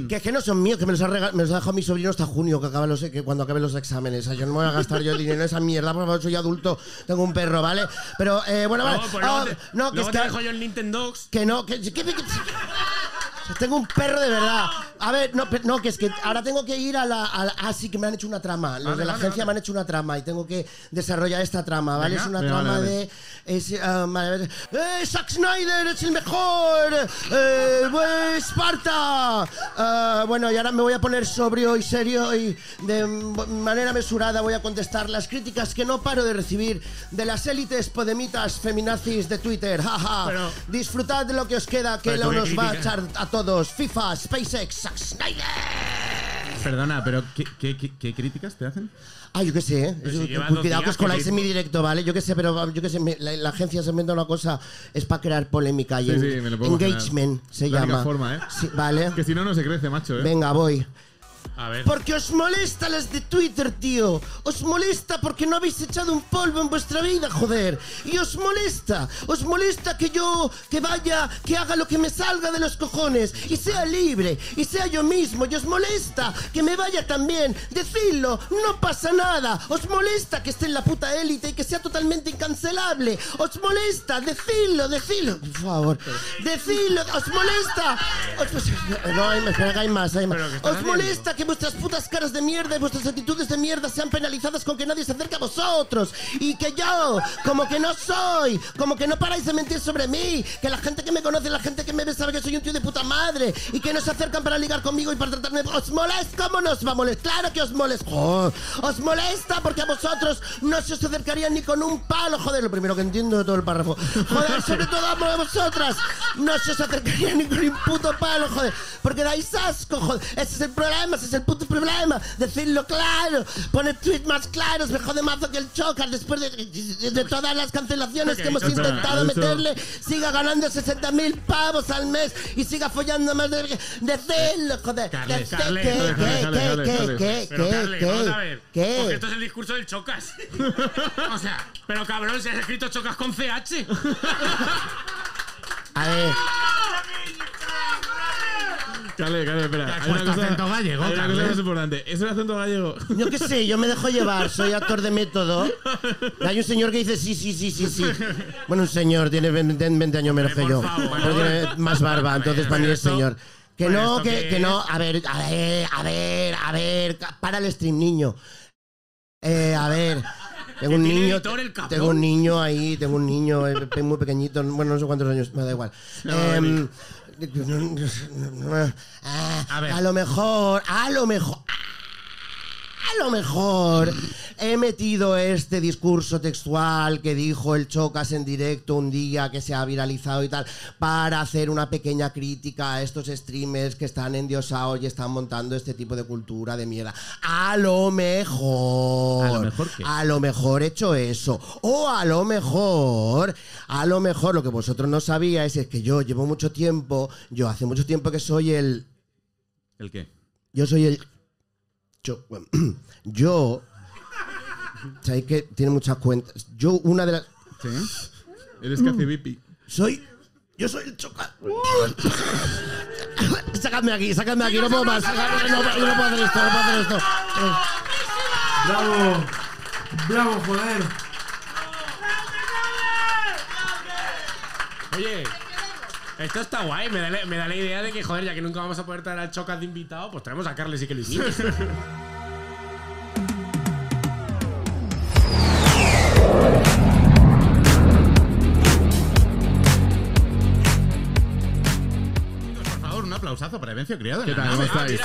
Que- es que no son míos, que me los ha, rega- me los ha dejado mi sobrino hasta junio, que, acaba los, que cuando acaben los exámenes. O sea, yo no me voy a gastar yo dinero en esa mierda, por favor, soy adulto, tengo un perro, ¿vale? Pero, eh, bueno, vale. No, no, que es que. Dejo yo el Nintendo. Que no, que, que- que- que- tengo un perro de verdad. A ver, no, pe- no, que es que ahora tengo que ir a la, a la- Ah, sí, que me han hecho una trama. Los de la vale, agencia me han hecho una trama y tengo que desarrollar esta trama, ¿vale? Venga, es una venga, trama vale, vale. de. Es, ah, vale, vale. ¡Eh, Zack Snyder es el mejor! ¡Eh, Esparta! Ah, bueno, y ahora me voy a poner sobrio y serio y de manera mesurada voy a contestar las críticas que no paro de recibir de las élites podemitas feminazis de Twitter. ¡Ja, Pero- ja! Disfrutad de lo que os queda, que Pero lo tú qué nos va a echar a todos. FIFA, SpaceX, Zack Snyder. Perdona, pero ¿qué, qué, qué- qué críticas te hacen? Ah, yo qué sé, ¿eh? Si cuidado que os coláis en mi directo, ¿vale? Yo qué sé, pero yo qué sé, me- la, la agencia se inventa una cosa, es para crear polémica y Sí, en- sí, engagement se La llama. forma, ¿eh? Sí, vale. Que si no, no se crece, macho, ¿eh? Venga, voy. A ver. Porque os molesta las de Twitter, tío. Os molesta porque no habéis echado un polvo en vuestra vida, joder. Y os molesta. Os molesta que yo, que vaya, que haga lo que me salga de los cojones. Y sea libre. Y sea yo mismo. Y os molesta que me vaya también. Decidlo. No pasa nada. Os molesta que esté en la puta élite y que sea totalmente incancelable. Os molesta. Decidlo, decidlo. Por favor. Decidlo. Os molesta. Os- no, hay, que hay más. Hay más. ¿Pero qué estás Os haciendo? Que vuestras putas caras de mierda y vuestras actitudes de mierda sean penalizadas con que nadie se acerque a vosotros. Y que yo, como que no soy, como que no paráis de mentir sobre mí. Que la gente que me conoce, la gente que me ve sabe que soy un tío de puta madre. Y que no se acercan para ligar conmigo y para tratarme. ¿Os molesta? ¿Cómo nos va a molestar? Claro que os molesta. Joder, os molesta porque a vosotros no se os acercarían ni con un palo. Joder, lo primero que entiendo de todo el párrafo. Joder, sobre todo a vosotras. No se os acercarían ni con un puto palo, joder. Porque dais asco, joder. Ese es el problema, ese es el puto problema. Decidlo claro. Poner tweets más claros. Me jode mazo que el Chocas después de, de- de todas las cancelaciones que hemos intentado eso- meterle. Siga ganando 60 mil pavos al mes y siga follando más de. Decidlo, joder. Carles, ¿Qué, Carles, qué, Carles, qué, qué, qué, Pero qué, Carles, vamos a qué, ver. qué? Porque esto es el discurso del Chocas. o sea, pero cabrón, si has escrito Chocas con CH. A ver. Cale, cale, espera. Hay una cosa, acento gallego, hay una cosa más importante. ¿Es el acento gallego? Yo qué sé, yo me dejo llevar, soy actor de método. Hay un señor que dice sí, sí, sí, sí, sí. Bueno, un señor, tiene 20, 20 años menos que yo. Pero tiene más barba, entonces para mí es señor. Que no, que, no, a ver, a ver, a ver, a ver, para el stream, niño. Eh, a ver. Tengo un ¿Que tiene niño, tengo un niño ahí, tengo un niño eh, muy pequeñito, bueno, no sé cuántos años, me da igual. Ah, A ver. a lo mejor, a lo mejor, a lo mejor he metido este discurso textual que dijo el Chocas en directo un día que se ha viralizado y tal, para hacer una pequeña crítica a estos streamers que están endiosados y están montando este tipo de cultura de mierda. A lo mejor. ¿A lo mejor qué? A lo mejor he hecho eso. O a lo mejor, a lo mejor lo que vosotros no sabíais es que yo llevo mucho tiempo, yo hace mucho tiempo que soy el ¿El qué? yo soy el. Yo. bueno, yo Sabéis que tiene muchas cuentas. Yo, una de las. ¿Sí? Eres casi Vipi. Soy. Yo soy el choca. sácame aquí, sácame aquí, no puedo más. sácame, no, no puedo hacer esto, no puedo hacer esto. Eh, ¡Bravo! ¡Bravo, joder! Oye, esto está guay, me da, la, me da, la idea de que, joder, ya que nunca vamos a poder traer al Chocas de invitado, pues traemos a Carles y que lo hicimos. Por favor, un aplausazo para Evencio Criado. ¿Qué tal? ¿Cómo estáis?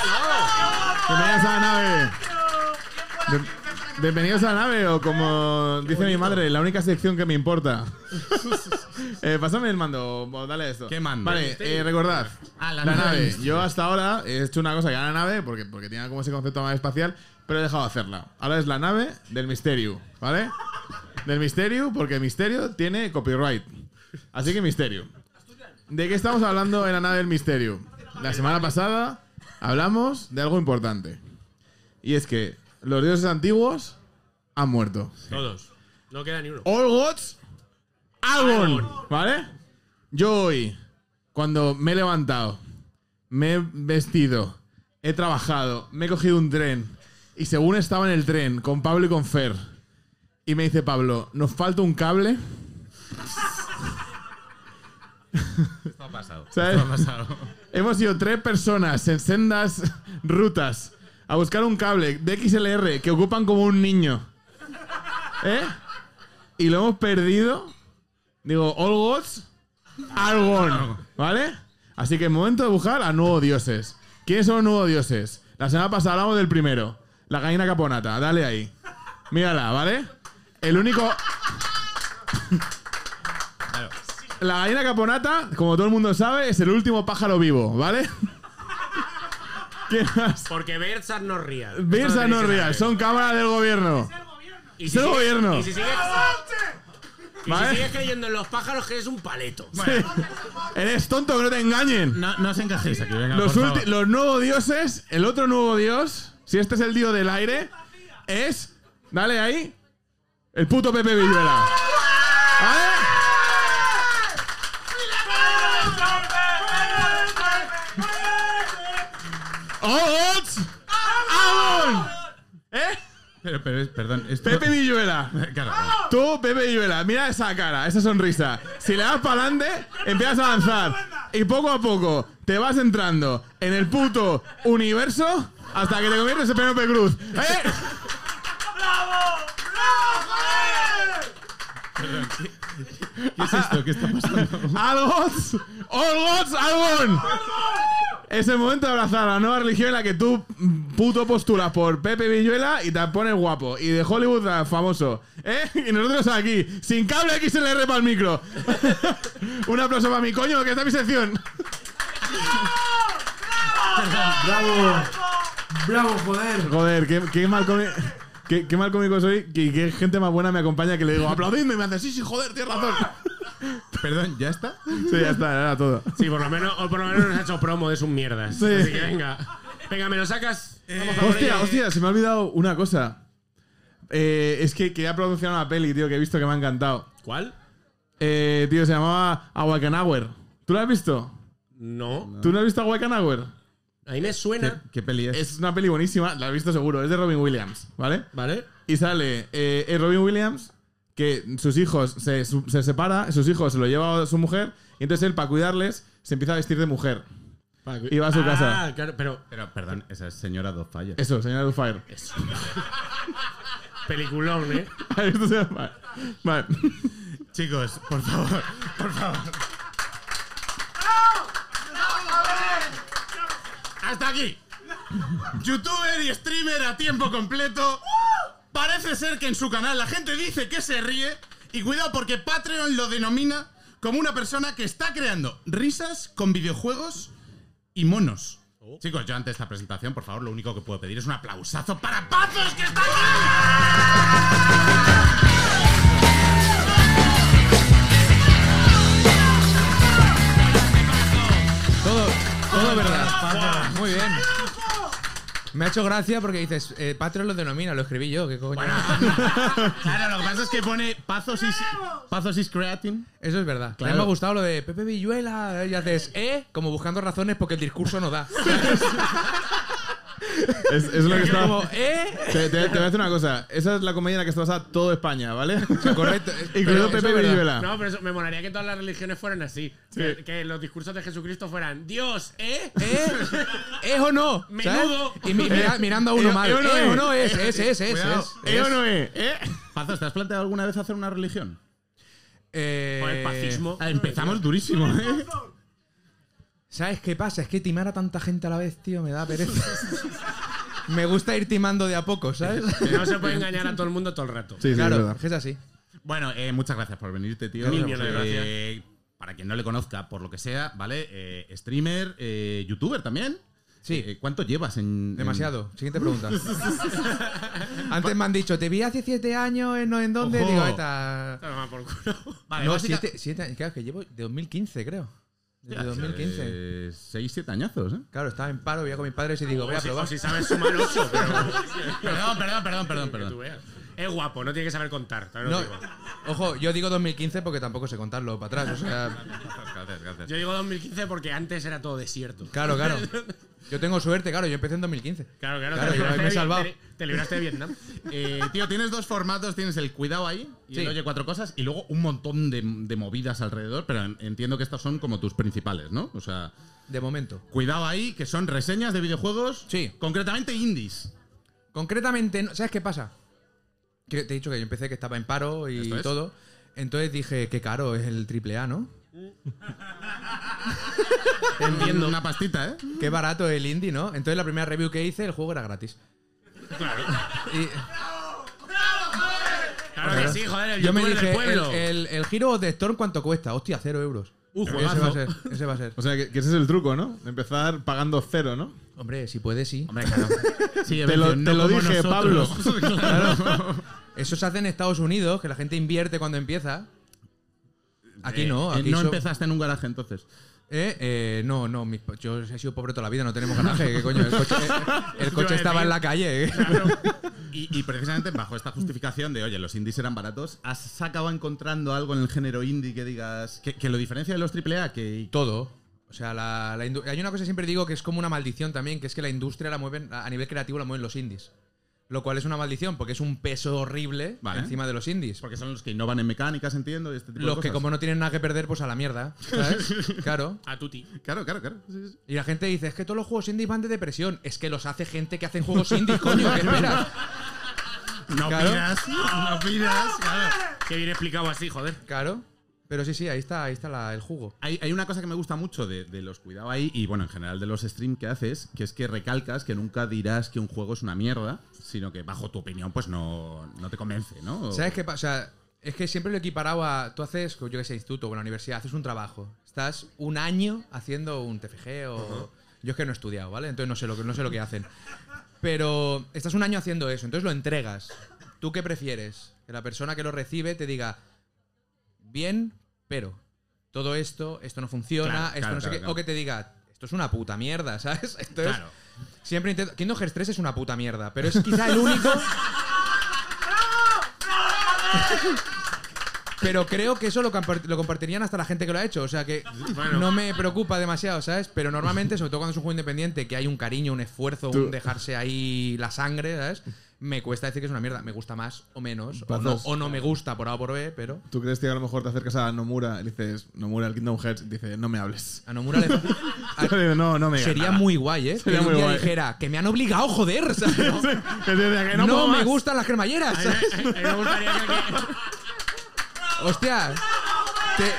¡Bienvenidos a la nave! Bien- Bienvenidos a la nave, o como dice mi madre, la única sección que me importa. Eh, pásame el mando, o dale esto. ¿Qué mando? Vale, eh, recordad. Ah, la la nave. nave. Yo hasta ahora he hecho una cosa que era la nave, porque, porque tenía como ese concepto más espacial, pero he dejado de hacerla. Ahora es la nave del misterio, ¿vale? Del misterio, porque misterio tiene copyright. Así que misterio. ¿De qué estamos hablando en la nave del misterio? La semana pasada hablamos de algo importante. Y es que los dioses antiguos han muerto. Todos. No queda ni uno. All gods, Algon. ¿Vale? Yo hoy, cuando me he levantado, me he vestido, he trabajado, me he cogido un tren y según estaba en el tren con Pablo y con Fer, y me dice Pablo, nos falta un cable. Esto ha pasado. ¿Sabes? Esto ha pasado. Hemos ido tres personas en sendas rutas a buscar un cable de XLR que ocupan como un niño. ¿Eh? Y lo hemos perdido. Digo, All Gods, Argon. ¿Vale? Así que momento de buscar a nuevos dioses. ¿Quiénes son los nuevos dioses? La semana pasada hablamos del primero. La gallina caponata. Dale ahí. Mírala, ¿vale? El único... La gallina caponata, como todo el mundo sabe, es el último pájaro vivo, ¿vale? ¿Qué más? Porque Bersat no ría. Tenéis no saber. son cámaras del gobierno. Y es el gobierno. Y si sigues, y ¿Vale? si sigues creyendo en los pájaros, que eres un paleto. Eres tonto, que no te engañen. No, no os encajéis aquí, venga, Los, por favor. los nuevos dioses, el otro nuevo dios, si este es el dios del aire, es. Dale ahí. El puto Pepe Villuela. Ots! ¡Amon! ¿Eh? Pero, pero, perdón, esto... Pepe Villuela. Claro, Tú, Pepe Villuela, mira esa cara, esa sonrisa. Si le das para adelante, empiezas a avanzar. Y poco a poco te vas entrando en el puto universo hasta que te conviertes en Penélope Cruz. ¿Eh? ¿Qué es esto? ¿Qué está pasando? ¡Algots! ¡All gods, Algon! Es el momento de abrazar la nueva religión en la que tú, puto, postulas por Pepe Villuela y te pones guapo. Y de Hollywood a famoso. ¿Eh? Y nosotros aquí, sin cable XLR para el micro. Un aplauso para mi coño, que está mi sección. ¡Bravo! ¡Bravo, joder! Joder, qué, qué mal cómico. Qué, qué mal cómico soy y qué gente más buena me acompaña que le digo, aplaudidme y me hace, sí, sí, joder, tienes razón. Perdón, ¿ya está? Sí, ya está, era todo. Sí, por lo menos, o por lo menos nos ha hecho promo de sus mierdas. Sí. Así que venga. Venga, me lo sacas. Vamos a por Hostia, hostia, se me ha olvidado una cosa. Eh, es que quería pronunciar una peli, tío, que he visto que me ha encantado. ¿Cuál? Eh, tío, se llamaba Awakenauer. ¿Tú la has visto? No. ¿Tú no has visto Awakenauer? Ahí me ¿Qué, suena. qué peli es? Es una peli buenísima, la has visto seguro, es de Robin Williams, ¿vale? ¿Vale? Y sale eh, es Robin Williams, que sus hijos se, su- se separa, sus hijos se lo lleva a su mujer, y entonces él, para cuidarles, se empieza a vestir de mujer. Y va a su ah, casa. claro, pero Pero, perdón, esa es señora Dogfire. Eso, señora Dufire. peliculón, ¿eh? Esto se llama- Vale. Chicos, por favor, por favor. Hasta aquí. Youtuber y streamer a tiempo completo. Parece ser que en su canal la gente dice que se ríe. Y cuidado porque Patreon lo denomina como una persona que está creando risas con videojuegos y monos. Chicos, yo ante esta presentación, por favor, lo único que puedo pedir es un aplausazo para Pazos que está aquí. Todo, verdad. Muy bien. Me ha hecho gracia porque dices, eh, Patreon lo denomina, lo escribí yo, ¿qué coño? Claro, lo que pasa es que pone Pazos is, Pazos is creating. Eso es verdad. Claro. Me ha gustado lo de Pepe Villuela. Y haces, ¿eh? Como buscando razones porque el discurso no da. Es, es lo que está. Como, ¿eh? Te, te- te voy a decir una cosa. Esa es la comedia en la que está basada todo España, ¿vale? Correcto. Incluido Pepe. Villuela. No, pero eso, me molaría que todas las religiones fueran así. Que, que los discursos de Jesucristo fueran Dios, ¿eh? ¿Eh? ¿Es o no? ¿Sabes? Menudo. Y mi- mira- mirando a uno Eh, mal. eh, ¿Eh o no o es? no es? Es, es, es. ¿Eh es. o no es? ¿Eh? Pazos, ¿te has planteado alguna vez hacer una religión? Eh, Joder, fascismo. Ah, empezamos durísimo, ¿eh? ¿Sabes qué pasa? Es que timar a tanta gente a la vez, tío, me da pereza. me gusta ir timando de a poco, ¿sabes? No se puede engañar a todo el mundo todo el rato. Sí, claro, es que es así. Bueno, eh, muchas gracias por venirte, tío. Mil millones de Eh, Para quien no le conozca, por lo que sea, ¿vale? Eh, streamer, eh, youtuber también. Sí. Eh, ¿Cuánto llevas en. en- Demasiado. Siguiente pregunta. Antes me han dicho, te vi hace siete años, en, no en dónde. Ojo. Digo, por culo. Vale, no, básica- siete, siete años. Claro, que llevo de 2015, creo. Desde Ya, 2015. eh, seis, siete añazos, ¿eh? Claro, estaba en paro, veía con mis padres y digo, voy a probar. si sabes sumar ocho, pero. Perdón, perdón, perdón, perdón, que tú perdón. Es guapo, no tiene que saber contar. No, digo. ojo, yo digo 2015 porque tampoco sé contarlo para atrás. O sea, Gracias, gracias. Yo digo 2015 porque antes era todo desierto. claro, claro. Yo tengo suerte, claro, yo empecé en 2015. Claro, claro, Claro, te, yo me he libraste salvado. te- te libraste de Vietnam. Eh, tío, tienes dos formatos, tienes el cuidado ahí y Sí. el oye cuatro cosas y luego un montón de, de movidas alrededor, pero en- entiendo que estas son como tus principales, ¿no? O sea, De momento. cuidado ahí, que son reseñas de videojuegos, Sí. concretamente indies. Concretamente, no- ¿sabes qué pasa? Que te he dicho que yo empecé que estaba en paro y es. todo. Entonces dije, qué caro es el AAA, ¿no? Entiendo. Una pastita, ¿eh? Qué barato el indie, ¿no? Entonces la primera review que hice, el juego era gratis. Claro. Y Claro que sí, joder, el yo me dije, del pueblo. el, el, of the Storm, ¿cuánto cuesta? Hostia, cero euros. Ese va a ser, ese va a ser. O sea, que, que ese es el truco, ¿no? Empezar pagando cero, ¿no? Hombre, si puede, sí. Hombre, claro. Sí, Te lo, no te lo como dije, nosotros. Pablo. Eso se hace en Estados Unidos, que la gente invierte cuando empieza. Aquí Eh, no, eh, aquí no so- empezaste en un garaje entonces. Eh, eh, no, no, yo he sido pobre toda la vida, no tenemos garaje, ¿qué coño? El coche, el coche a estaba en la calle. ¿eh? Y, y precisamente bajo esta justificación de, oye, los indies eran baratos, ¿has acabado encontrando algo en el género indie que digas que, que lo diferencia de los AAA? Que, Todo. O sea, la, hay una cosa que siempre digo que es como una maldición también, que es que la industria la mueven, a nivel creativo la mueven los indies. Lo cual es una maldición, porque es un peso horrible Vale. encima de los indies. porque son los que innovan en mecánicas, entiendo, y este tipo de Los que cosas. como no tienen nada que perder, pues a la mierda. ¿Sabes? claro. A tuti. Claro, claro, claro. Sí, sí. Y la gente dice, es que todos los juegos indies van de depresión. Es que los hace gente que hacen juegos indies, coño, ¿qué esperas? No Claro. pidas, no pidas. Claro. Qué bien explicado así, joder. Claro. Pero sí, sí, ahí está, ahí está la- el jugo. Hay, hay una cosa que me gusta mucho de, de los cuidado ahí, y bueno, en general de los streams que haces, que es que recalcas que nunca dirás que un juego es una mierda, sino que bajo tu opinión, pues no, no te convence, ¿no? ¿Sabes qué pasa? O sea, es que siempre lo he equiparado a. Tú haces, yo que sé, instituto o en la universidad, haces un trabajo. Estás un año haciendo un TFG o. Yo es que no he estudiado, ¿vale? Entonces no sé lo que, no sé lo que hacen. Pero estás un año haciendo eso, entonces lo entregas. ¿Tú qué prefieres? Que la persona que lo recibe te diga, bien, pero todo esto, esto no funciona, Claro, esto claro, no sé claro, qué. claro. O que te diga, esto es una puta mierda, ¿sabes? Entonces, Claro. siempre intento. Kingdom Hearts 3 es una puta mierda, pero es quizá el único. Pero creo que eso lo, lo compartirían hasta la gente que lo ha hecho. O sea que no me preocupa demasiado, ¿sabes? Pero normalmente, sobre todo cuando es un juego independiente, que hay un cariño, un esfuerzo, un dejarse ahí la sangre, ¿sabes? Me cuesta decir que es una mierda. Me gusta más o menos. O no, Pazos. o no me gusta por A o por B, pero. ¿Tú crees que a lo mejor te acercas a Nomura y dices, Nomura, el Kingdom Hearts, dice, no me hables? A Nomura le. a- no, no me Sería nada. muy guay, ¿eh? Sería que un muy día guay. dijera que me han obligado, joder. ¿sabes? No, Que te diga que no, me más. gustan las cremalleras. ¿sabes? A mí me gustaría que-. Hostia, te,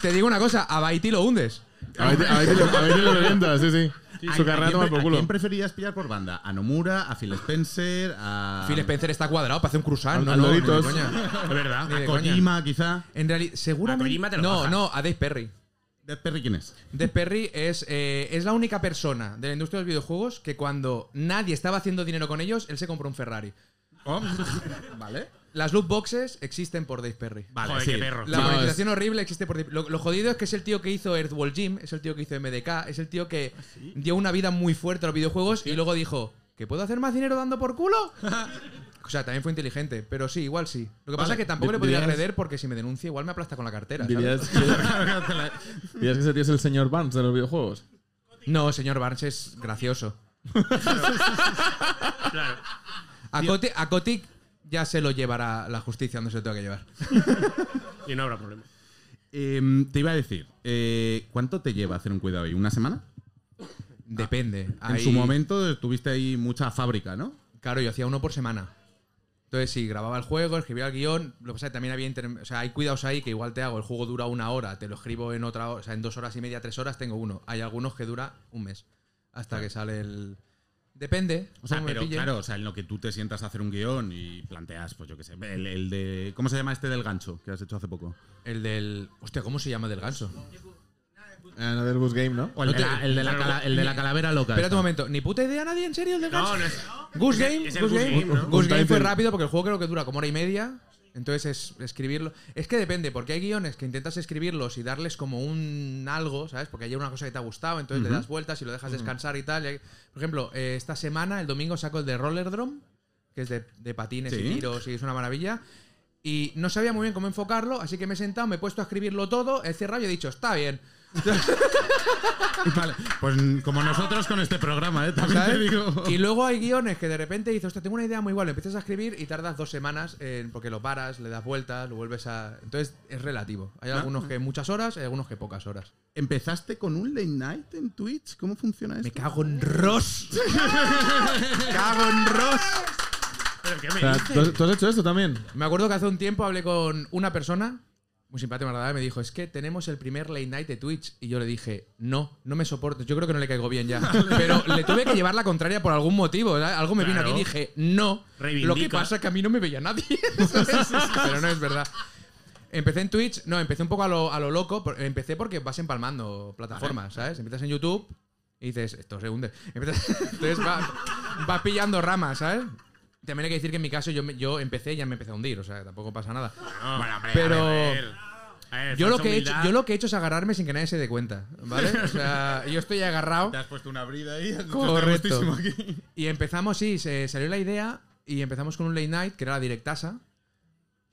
te digo una cosa, a Baiti lo hundes. A a a ver, lo revientas, sí, sí. ¿A- Su a carrera quién toma pre- por ¿A culo. quién preferías pillar por banda? ¿A Nomura? ¿A Phil Spencer? ¿A. Phil Spencer está cuadrado para hacer un cruzán. A- No, no, coña. Es verdad. ¿A. Kojima, quizá? En realidad, seguramente. A Kojima te lo no, no, a Dave Perry. ¿Death Perry quién es? Dave Perry es, eh, es la única persona de la industria de los videojuegos que cuando nadie estaba haciendo dinero con ellos, él se compró un Ferrari. ¿Vale? Las loot boxes existen por Dave Perry. Vale, Joder, sí. qué perro. La monetización horrible existe por. Lo, lo jodido es que es el tío que hizo Earthworld Jim, es el tío que hizo MDK, es el tío que dio una vida muy fuerte a los videojuegos y luego dijo: ¿Que puedo hacer más dinero dando por culo? o sea, también fue inteligente, pero sí, igual sí. Lo que pasa es que tampoco le podría dirías- reder porque si me denuncia, igual me aplasta con la cartera. ¿sabes? ¿Dirías que, dirías que ese tío es el señor Barnes de los videojuegos? No, señor Barnes es gracioso. Claro. A Kotick ya se lo llevará la justicia donde se lo tenga que llevar. Y no habrá problema. Em, te iba a decir, eh, ¿cuánto te lleva hacer un cuidado ahí? ¿Una semana? Depende. En Ahí- su momento tuviste ahí mucha fábrica, ¿no? Claro, yo hacía uno por semana. Entonces, sí, grababa el juego, escribía el guion. Lo que pasa es que también había. inter- O sea, hay cuidados ahí que igual te hago. El juego dura una hora, te lo escribo en otra hora. O sea, en dos horas y media, tres horas tengo uno. Hay algunos que dura un mes. Hasta que sale el. Depende. O sea, pero claro, o sea, en lo que tú te sientas a hacer un guion y planteas, pues yo qué sé, el, el de. ¿Cómo se llama este del gancho que has hecho hace poco? El del. Hostia, ¿cómo se llama del ganso? Another Bus Game, ¿no? O el, de la, el de la cala- el de la calavera loca. Espérate un momento. ¿Ni puta idea nadie en serio el del ganso? No, no es. Goose Game, Goose Game, ¿no? Goose Game fue rápido porque el juego creo que dura como hora y media. Entonces es escribirlo. Es que depende, porque hay guiones que intentas escribirlos y darles como un algo, ¿sabes? Porque hay una cosa que te ha gustado, entonces le das vueltas y lo dejas descansar y tal. Por ejemplo, eh, esta semana, el domingo, saco el de Roller Drum, que es de, de patines y tiros y es una maravilla. Y no sabía muy bien cómo enfocarlo, así que me he sentado, me he puesto a escribirlo todo, he cerrado y he dicho, está bien. Vale, pues como nosotros con este programa, ¿eh? También ¿sabes? te digo. Y luego hay guiones que de repente dices, hostia, tengo una idea muy igual, empiezas a escribir y tardas dos semanas en- porque lo paras, le das vueltas, lo vuelves a. Entonces es relativo. Hay algunos que muchas horas, hay algunos que pocas horas. ¿Empezaste con un late night en Twitch? ¿Cómo funciona esto? Me cago en Ross. Me cago en Ross. ¿Pero qué O me sea, dices? ¿tú, tú has hecho esto también? Me acuerdo que hace un tiempo hablé con una persona, muy simpática, me dijo, es que tenemos el primer late night de Twitch. Y yo le dije, no, no me soporto. Yo creo que no le caigo bien ya. Pero le tuve que llevar la contraria por algún motivo. Algo me vino aquí y dije, no. Lo que pasa es que a mí no me veía nadie. Pero no es verdad. Empecé en Twitch, no, empecé un poco a lo, a lo loco. Empecé porque vas empalmando plataformas, ¿sabes? Empiezas en YouTube y dices, esto se hunde. Empiezas- entonces va- vas pillando ramas, ¿sabes? También hay que decir que en mi caso yo, yo empecé y ya me empecé a hundir, o sea, tampoco pasa nada. No, bueno, hombre, Pero- a ver, a ver, Yo lo, que he hecho, yo lo que he hecho es agarrarme sin que nadie se dé cuenta, ¿vale? O sea, yo estoy agarrado Te has puesto una brida ahí. Correcto. aquí. y empezamos, sí, se salió la idea y empezamos con un late night que era la directasa.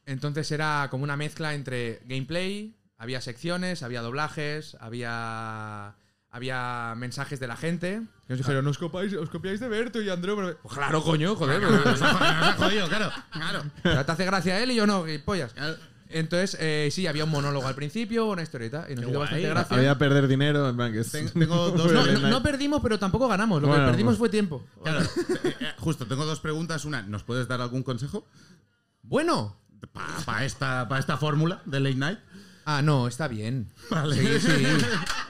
Entonces era como una mezcla entre gameplay, había secciones, había doblajes, había había mensajes de la gente que nos dijeron, os copiáis, os copiáis de Berto y Andreu. Pues claro, coño, joder. Nos ha jodido, claro. Claro. Pero te hace gracia él y yo no, pollas. Entonces, eh, sí, había un monólogo al principio, una historieta, y nos hizo guay. bastante gracia. Había perder dinero, en plan que es- Ten- tengo dos- No, no- no perdimos, pero tampoco ganamos. Lo Bueno, que perdimos pues- fue tiempo. Claro, eh, eh, justo, tengo dos preguntas. Una, ¿nos puedes dar algún consejo Bueno. para esta, pa esta fórmula de late night? Ah, no, está bien. Vale. Seguid, sí.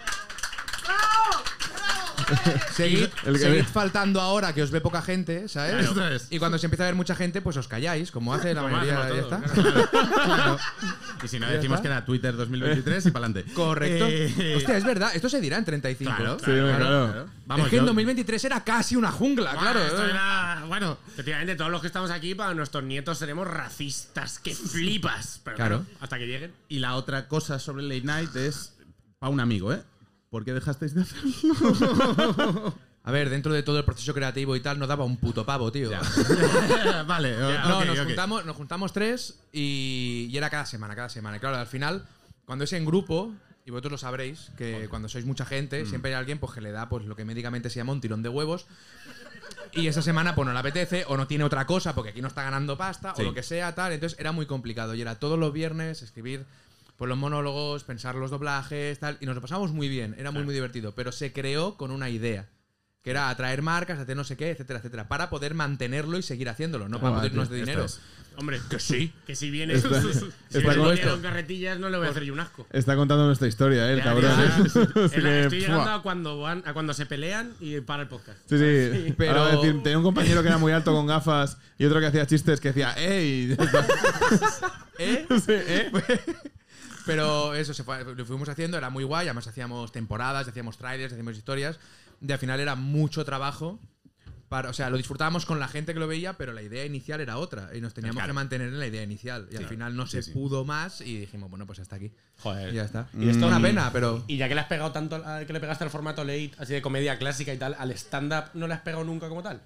Seguid, seguid faltando ahora que os ve poca gente, ¿sabes? Esto es. Y cuando se empieza a ver mucha gente, pues os calláis, como hace la Como mayoría. hacemos Ya todos, está. Claro. Y si no, Ya decimos está. que era Twitter 2023 y para adelante. Correcto. Eh, Hostia, es verdad, esto se dirá en 35. Claro, Sí, claro. Vamos, es que en yo- 2023 era casi una jungla, Buah, claro. esto era- bueno, efectivamente, todos los que estamos aquí, para nuestros nietos seremos racistas, que flipas. Pero Claro. claro, hasta que lleguen. Y la otra cosa sobre late night es para un amigo, ¿eh? ¿Por qué dejasteis de hacerlo? A ver, dentro de todo el proceso creativo y tal, nos daba un puto pavo, tío. vale, No, ok, nos, ok. Juntamos, nos juntamos tres y, y era cada semana, cada semana. Y claro, al final, cuando es en grupo, y vosotros lo sabréis, que cuando sois mucha gente, siempre hay alguien pues, que le da pues, lo que médicamente se llama un tirón de huevos. Y esa semana pues no le apetece o no tiene otra cosa porque aquí no está ganando pasta Sí. o lo que sea, tal. Entonces era muy complicado. Y era todos los viernes escribir pues, los monólogos, pensar los doblajes, tal. Y nos lo pasamos muy bien, era muy, muy divertido. Pero se creó con una idea. Que era atraer marcas, hacer no sé qué, etcétera, etcétera. Para poder mantenerlo y seguir haciéndolo, no para guay, podernos de dinero. es. Hombre, Que sí. que si viene, Está- si está viene con carretillas, no le voy a hacer yo un asco. Está contando nuestra historia, ¿eh? el Ya, cabrón. ya. ¿eh? La- Estoy llegando a cuando, van, a cuando se pelean y para el podcast. Sí, sí. pero- Ahora decir, tenía un compañero que era muy alto con gafas y otro que hacía chistes que decía, ¡Ey! ¿Eh? Sí, ¿eh? Pero eso, se fue- lo fuimos haciendo, era muy guay. Además, hacíamos temporadas, hacíamos trailers, hacíamos historias. Y al final era mucho trabajo. Para, o sea, lo disfrutábamos con la gente que lo veía, pero la idea inicial era otra. Y nos teníamos Claro. que mantener en la idea inicial. Y al final no se sí. pudo más y dijimos, bueno, pues hasta aquí. Joder. Y ya está. Y esto- una pena, pero. Y ya que le has pegado tanto, que le pegaste al formato late, así de comedia clásica y tal, al stand-up no le has pegado nunca como tal.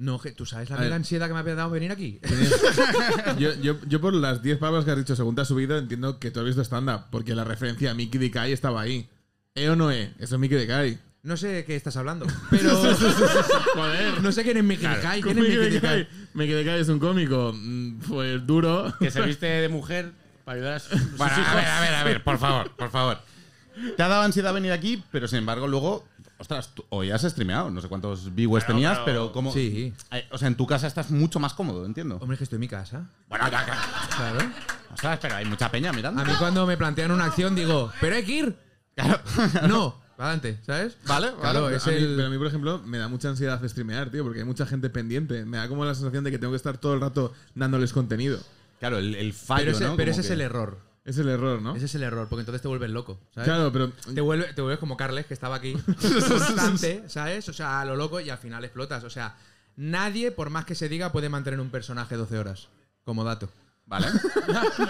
No, que- ¿tú sabes la mega ansiedad que me ha dado venir aquí? Yo, yo, yo por las 10 palabras que has dicho según te has subido entiendo que tú has visto stand-up, porque la referencia a Mickey de Kai estaba ahí. ¿Eh o no eh? Eso es Mickey de Kai. No sé de qué estás hablando, pero. Joder. no sé quién es Mickey Kai. ¿Quién es Mickey Mickey de de Kai? Kai. Mickey de Kai es un cómico, pues duro. Que se viste de mujer para ayudar a sus, sus Bueno, hijos. a ver, a ver, a ver, por favor, por favor. Te ha dado ansiedad venir aquí, pero sin embargo luego ostras, tú- hoy has streameado, no sé cuántos viewers tenías, pero- pero, como. Sí. Eh, O sea, en tu casa estás mucho más cómodo, entiendo. Hombre, es que estoy en mi casa. Bueno, ya, ya. Claro. Ostras, pero hay mucha peña mirando. A mí cuando me plantean una acción digo, pero hay que ir. Claro. No, para adelante, ¿sabes? Vale, Claro, vale. es a mí- el... Pero a mí, por ejemplo, me da mucha ansiedad streamear, tío, porque hay mucha gente pendiente. Me da como la sensación de que tengo que estar todo el rato dándoles contenido. Claro, el, el fallo, Pero ese, ¿no? pero ese es el error. Es el error, ¿no? Ese es el error, porque entonces te vuelves loco, ¿sabes? Claro, pero. Te, vuelve- te vuelves como Carles, que estaba aquí constante, ¿sabes? O sea, a lo loco y al final explotas. O sea, nadie, por más que se diga, puede mantener un personaje 12 horas. Como dato. Vale.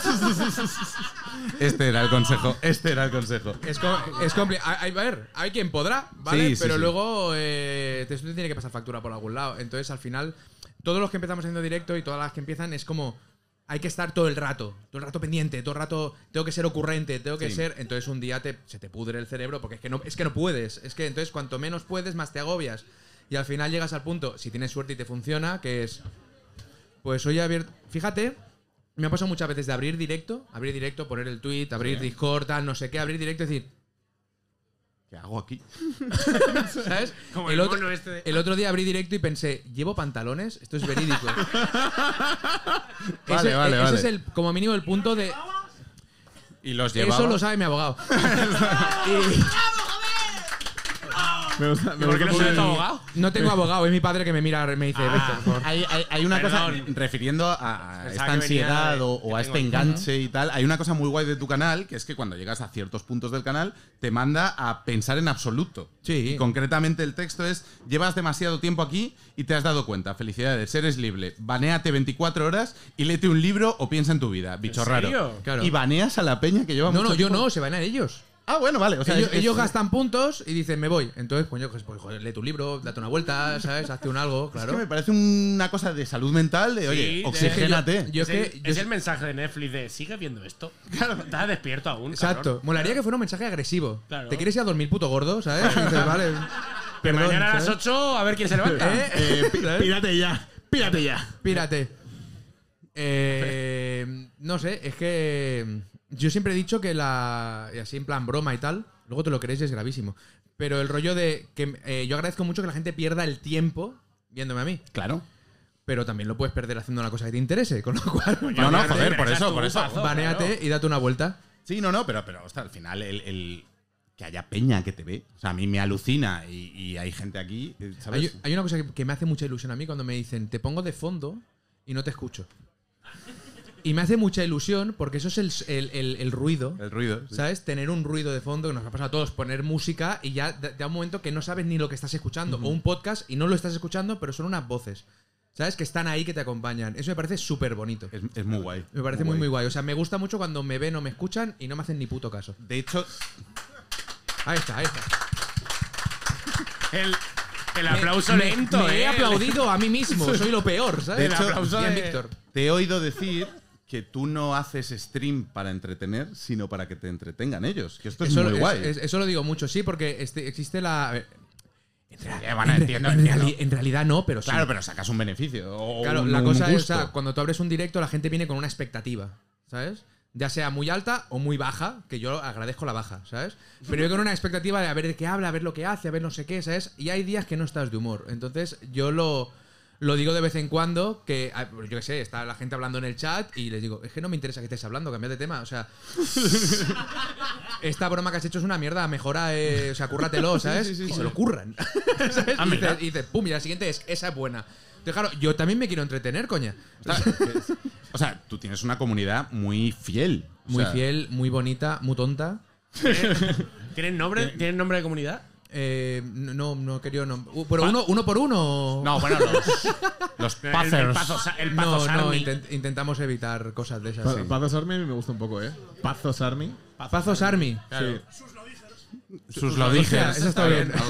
este era el consejo. Este era el consejo. Es, co- es compli- A, a ver, hay quien podrá, ¿vale? Sí, sí, Pero sí. luego eh, te, te tiene que pasar factura por algún lado. Entonces, al final, todos los que empezamos haciendo directo y todas las que empiezan es como. Hay que estar todo el rato, todo el rato pendiente, todo el rato tengo que ser ocurrente, tengo que Sí. ser. Entonces un día te, se te pudre el cerebro porque es que no, es que no puedes. Es que entonces cuanto menos puedes, más te agobias. Y al final llegas al punto, si tienes suerte y te funciona, que es. Pues hoy abierto. Fíjate, me ha pasado muchas veces de abrir directo, abrir directo, poner el tweet, abrir Discord, tal, no sé qué, abrir directo y decir, ¿Qué hago aquí? ¿sabes? Como el, el otro, este de- el otro día abrí directo y pensé, ¿llevo pantalones? Esto es verídico. Vale, ese, vale, ese vale. es el, como mínimo el punto de. Y los llevaba. Eso lo sabe mi abogado. Y Me gusta, me ¿Por qué no tu abogado? no tengo abogado, es mi padre que me mira, me dice, "Vete, por favor". Hay, hay- hay una cosa, refiriendo a, esta ansiedad de- o, a este enganche y tal, hay una cosa muy guay de tu canal, que es que cuando llegas a ciertos puntos del canal, te manda a pensar en absoluto. Sí. Y concretamente el texto es, llevas demasiado tiempo aquí y te has dado cuenta, felicidades, eres libre, banéate 24 horas y léete un libro o piensa en tu vida, bicho ¿En raro. Claro. Y baneas a la peña que lleva No, mucho no, yo tiempo. no, se van a ellos. Ah, bueno, vale. O sea, ellos, es- es- ellos gastan puntos y dicen, me voy. Entonces, pues yo, pues, joder, lee tu libro, date una vuelta, ¿sabes? Hazte un algo, Es claro. que me parece una cosa de salud mental de, oye, oxigénate. Yo es es que- el, yo es sé- el mensaje de Netflix de ¿sigues viendo esto? Claro. Estás despierto aún. Exacto. cabrón. Molaría que fuera un mensaje agresivo. Claro. ¿Te quieres ir a dormir, puto gordo? ¿Sabes? Vale. Que perdón, mañana a las ¿sabes? 8 a ver quién se levanta. ¿Eh? Eh, pírate ya. Pírate ya. Pírate. Eh, no sé, es que yo siempre he dicho que la. y así en plan broma y tal, luego te lo crees y es gravísimo. Pero el rollo de que eh, yo agradezco mucho que la gente pierda el tiempo viéndome a mí. Claro. Pero también lo puedes perder haciendo una cosa que te interese, con lo cual. No, no, Baneate, joder, por eso, por eso. Pazo, Baneate claro. y date una vuelta. Sí, no, no, pero, pero hasta al final el, el- que haya peña que te ve. O sea, a mí me alucina y, y hay gente aquí, eh, ¿sabes? Hay, hay una cosa que, que me hace mucha ilusión a mí cuando me dicen, te pongo de fondo y no te escucho. Y me hace mucha ilusión porque eso es el, el- el- el ruido. el ruido. sí. ¿Sabes? Tener un ruido de fondo que nos ha pasado a todos, poner música y ya da un momento que no sabes ni lo que estás escuchando. O un podcast y no lo estás escuchando, pero son unas voces. ¿Sabes? Que están ahí, que te acompañan. Eso me parece súper bonito. Es, es muy guay. Me parece muy, muy guay. O sea, me gusta mucho cuando me ven o me escuchan y no me hacen ni puto caso. De hecho, Ahí está, ahí está. El, el aplauso Me- lento, me ¿eh? he aplaudido a mí mismo. Soy lo peor, ¿sabes? De hecho, El aplauso Bien, de- Víctor. te he oído decir que tú no haces stream para entretener, sino para que te entretengan ellos. Que esto es Eso, muy es- guay. es- eso lo digo mucho, sí, porque este- existe la. ver, Eh, bueno, en, entiendo, en entiendo. reali- en realidad no, pero sí. Claro, pero sacas un beneficio. o Claro, un- la un cosa es, o sea, cuando tú abres un directo, la gente viene con una expectativa, ¿sabes? Ya sea muy alta o muy baja, que yo agradezco la baja, ¿sabes? Pero yo con una expectativa de a ver de qué habla, a ver lo que hace, a ver no sé qué, ¿sabes? Y hay días que no estás de humor. Entonces, yo lo, lo digo de vez en cuando, que ah, yo qué sé, está la gente hablando en el chat y les digo, es que no me interesa que estés hablando, cambiad de tema, o sea. esta broma que has hecho es una mierda, mejora, eh, o sea, cúrratelo, ¿sabes? y se lo curran. ¿sabes? y, dices, y dices, pum, y la siguiente es, esa es buena. Entonces, claro, yo también me quiero entretener, coña. O sea, tú tienes una comunidad muy fiel. O Muy sea, fiel, muy bonita, muy tonta. ¿Tienen nombre, ¿Tienen nombre de comunidad? Eh, no, no he querido. No. Pero uno, uno por uno. No, bueno, los, los El, el el no, Pazo no, Sarmi. intent- intentamos evitar cosas de esas. Pa- sí. Pazos Army me gusta un poco, ¿eh? Pazos Army. Pazos Army. Sí. Sus lo dije. Eso está bien.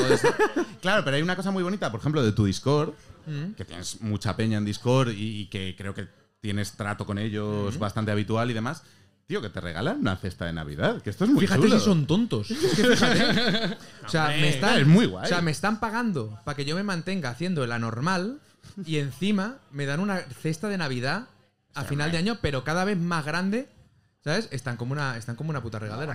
Claro, pero hay una cosa muy bonita, por ejemplo, de tu Discord, Mm. que tienes mucha peña en Discord y, y que creo que tienes trato con ellos Mm. bastante habitual y demás. Tío, que te regalan una cesta de Navidad, que esto es muy Fíjate chulo. si son tontos. Es que fíjate. o sea, me están, es muy guay. O sea, me están pagando para que yo me mantenga haciendo el anormal y encima me dan una cesta de Navidad a final de año, pero cada vez más grande. ¿Sabes? Están como una, están como una puta regadera.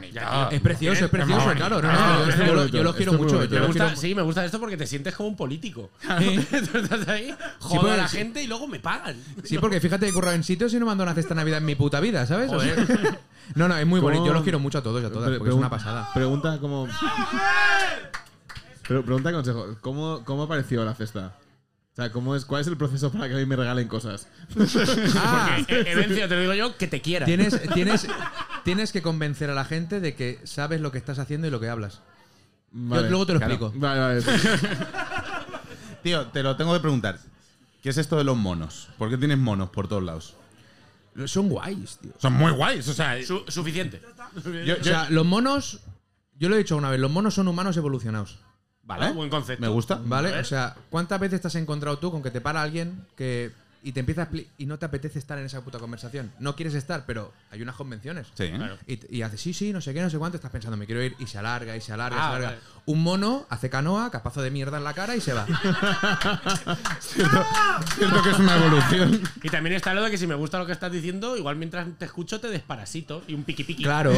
Es precioso, es precioso, claro. bonito. No, no, yo- es yo, lo- bonito, yo los quiero mucho. bonito. yo Me los gusta, quiero- sí, me gusta esto porque te sientes como un político. Sí. Tú estás ahí, jodo pues, a la sí. gente y luego me pagan. Sí, porque fíjate que he currado en sitios y no me han dado una cesta de Navidad en mi puta vida, ¿sabes? O sea, Joder. no, no, es muy ¿Cómo- bonito. Yo los quiero mucho a todos y a todas, porque es una pasada. Pregunta como. Pero pregunta consejo. ¿Cómo, ¿Cómo apareció la cesta? O sea, ¿cómo es, ¿cuál es el proceso para que a mí me regalen cosas? Ah, eh, Evencio, te lo digo yo, que te quiera. tienes, tienes, tienes que convencer a la gente de que sabes lo que estás haciendo y lo que hablas. Vale. luego te lo Claro. explico. Vale, vale. Tío, te lo tengo que preguntar. ¿Qué es esto de los monos? ¿Por qué tienes monos por todos lados? Son guays, tío. Son muy guays, o sea. Su- suficiente. yo- O sea, los monos. Yo lo he dicho una vez, los monos son humanos evolucionados. Vale. Ah, buen concepto. Me gusta. ¿Vale? ver. O sea, ¿cuántas veces te has encontrado tú con que te para alguien que. y te empieza a y no te apetece estar en esa puta conversación? No quieres estar, pero hay unas convenciones. Sí. Claro. Y, y hace sí, sí, no sé qué, no sé cuánto, estás pensando, me quiero ir, y se alarga, y se alarga, y Ah, se alarga. vale. Un mono hace canoa, capazo de mierda en la cara y se va. Siento que es una evolución. Y también está lo de que si me gusta lo que estás diciendo, igual mientras te escucho te desparasito y un piqui piqui. Claro.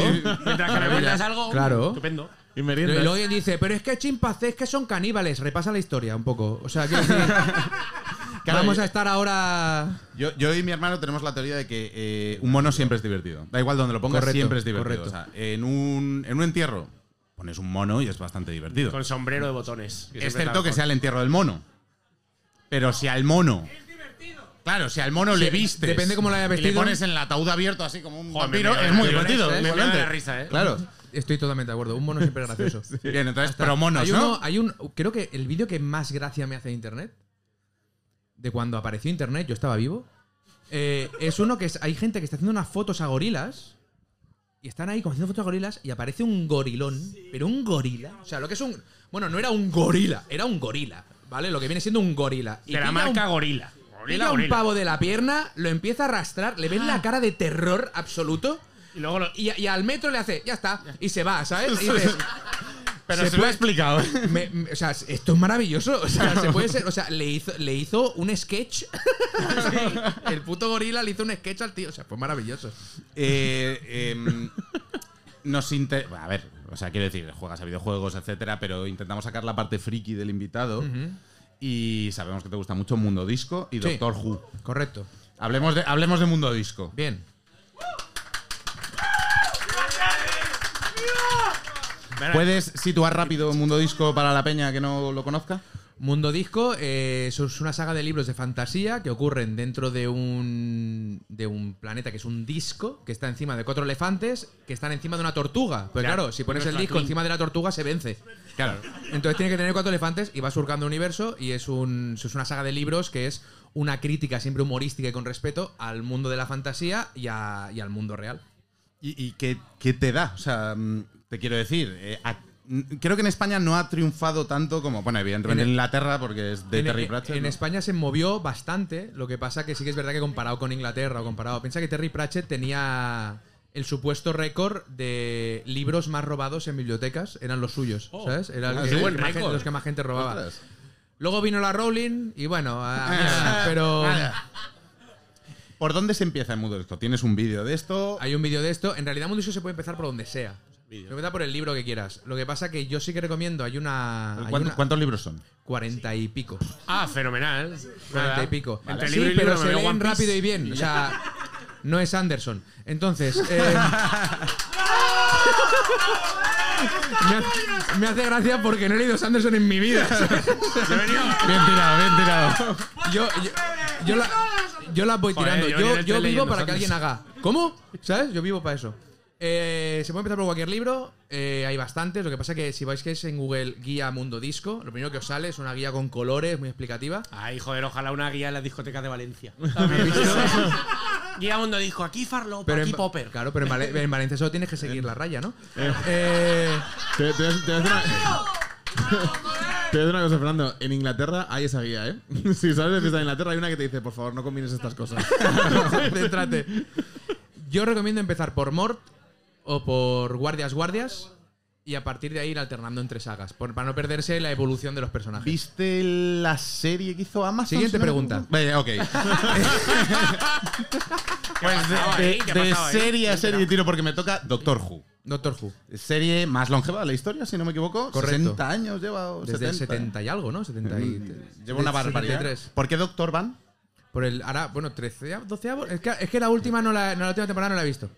Mientras que me cuentas algo, Claro. estupendo. Y Y meriendas. luego dice, pero es que chimpancés que son caníbales. Repasa la historia un poco. O sea, Claro, vamos a estar ahora. Yo, yo y mi hermano tenemos la teoría de que eh, un mono siempre es divertido. Da igual donde lo pongas, Correcto, siempre es divertido. correcto. O sea, en un, en un entierro pones un mono y es bastante divertido. Con sombrero de botones. que Es siempre cierto está que mejor. sea el entierro del mono. Pero si al mono. Claro, si al mono le vistes. depende cómo lo haya Y le vestido. pones en el ataúd abierto así como un Joder, vampiro, me- me- es muy me- divertido. me- me- me da risa, ¿eh? Claro. Estoy totalmente de acuerdo. Un mono siempre es gracioso. Bien, entonces, pero monos, hay ¿no? uno- hay un. Creo que el vídeo que más gracia me hace de internet. De cuando apareció internet, yo estaba vivo. eh, es uno que es, hay gente que está haciendo unas fotos a gorilas. Y están ahí como haciendo fotos a gorilas. Y aparece un gorilón. Pero un gorila. O sea, lo que es un. Bueno, no era un gorila, era un gorila. ¿Vale? Lo que viene siendo un gorila. Y De la marca un- Gorila. Gorila, un pavo de la pierna, lo empieza a arrastrar, le ves la cara de terror absoluto. Y luego lo- Y, y al metro le hace, ya está, y se va, ¿sabes? Y dices, Pero se se, lo he puede- explicado. me- me- o sea, esto es maravilloso. O sea, se puede ser. O sea, le hizo, le hizo un sketch. Sí, el puto gorila le hizo un sketch al tío. O sea, fue maravilloso. Eh, em, nos inter- A ver, o sea, quiero decir, juegas a videojuegos, etcétera, pero intentamos sacar la parte friki del invitado. Y sabemos que te gusta mucho Mundo Disco y Sí. Doctor Who. Correcto. Hablemos de, hablemos de Mundo Disco. Bien. ¿Puedes situar rápido Mundo Disco para la peña que no lo conozca? Mundo Disco eh, eso es una saga de libros de fantasía que ocurren dentro de un, de un planeta que es un disco que está encima de cuatro elefantes que están encima de una tortuga. Pues Claro, claro, si pones el disco encima de la tortuga se vence. Claro. Entonces tiene que tener cuatro elefantes y va surcando un universo y es, un, es una saga de libros que es una crítica siempre humorística y con respeto al mundo de la fantasía y, a- y al mundo real. ¿Y, y qué, qué te da? O sea, mm, te quiero decir, eh, a- creo que en España no ha triunfado tanto como, bueno, evidentemente en, En- Inglaterra porque es de en, Terry en- Pratchett. en ¿no? España se movió bastante, lo que pasa que sí que es verdad que comparado con Inglaterra o comparado, piensa que Terry Pratchett tenía el supuesto récord de libros más robados en bibliotecas, eran los suyos, Oh. ¿sabes? Era el Ah, los que más gente robaba. Ostras. Luego vino la Rowling y bueno, a pero ¿Por dónde se empieza el Mundo Disco? ¿Tienes un vídeo de esto? hay un vídeo de esto. En realidad, Mundo Disco se puede empezar por donde sea. Puede empezar por el libro que quieras. Lo que pasa que yo sí que recomiendo, hay una. hay ¿Cuánto- una- ¿Cuántos libros son? Cuarenta y pico. Ah, fenomenal. Cuarenta y pico. Entre sí, libro y pero libro se leen rápido y bien. O sea, no es Anderson. Entonces. eh, me, hace, me hace gracia porque no he leído Sanderson en mi vida. Bien tirado, bien tirado. Yo, yo, yo la, yo las voy Joder, tirando. yo Yo, vivo para que alguien haga. ¿Cómo? ¿Sabes? Yo vivo para eso. Eh, se puede empezar por cualquier libro. eh, hay bastantes. Lo que pasa que si vais que es en Google Guía Mundo Disco, lo primero que os sale es una guía con colores muy explicativa. Ay, joder, ojalá una guía en las discotecas de Valencia. Guía Mundo dijo, aquí Farlopa, Pero aquí en, Popper. Claro, pero en, Vale- en Valencia solo tienes que seguir la raya, ¿no? Eh, Te, te voy a- te decir una... Te voy a decir una cosa, Fernando. En Inglaterra hay esa guía, ¿eh? Si sabes de fiesta de Inglaterra, hay una que te dice, por favor, no combines estas cosas. céntrate. Yo recomiendo empezar por Mort o por Guardias Guardias y a partir de ahí ir alternando entre sagas, por- para no perderse la evolución de los personajes. ¿Viste la serie que hizo Amazon? Siguiente si no me pregunta. equivoco? Vaya, ok. pues pasaba de, ahí? ¿Qué de pasaba ahí? serie a serie tiro porque me toca Doctor Who. Doctor Who. Serie más longeva de la historia, si no me equivoco. Correcto. 60 años lleva. o Desde el 70. 70 y algo, ¿no? 70 y, Lleva una barbaridad. 73. ¿Por qué Doctor Van? Por el, ahora, bueno, 13, 12 es que, es que la última no la, no, la última temporada no la he visto.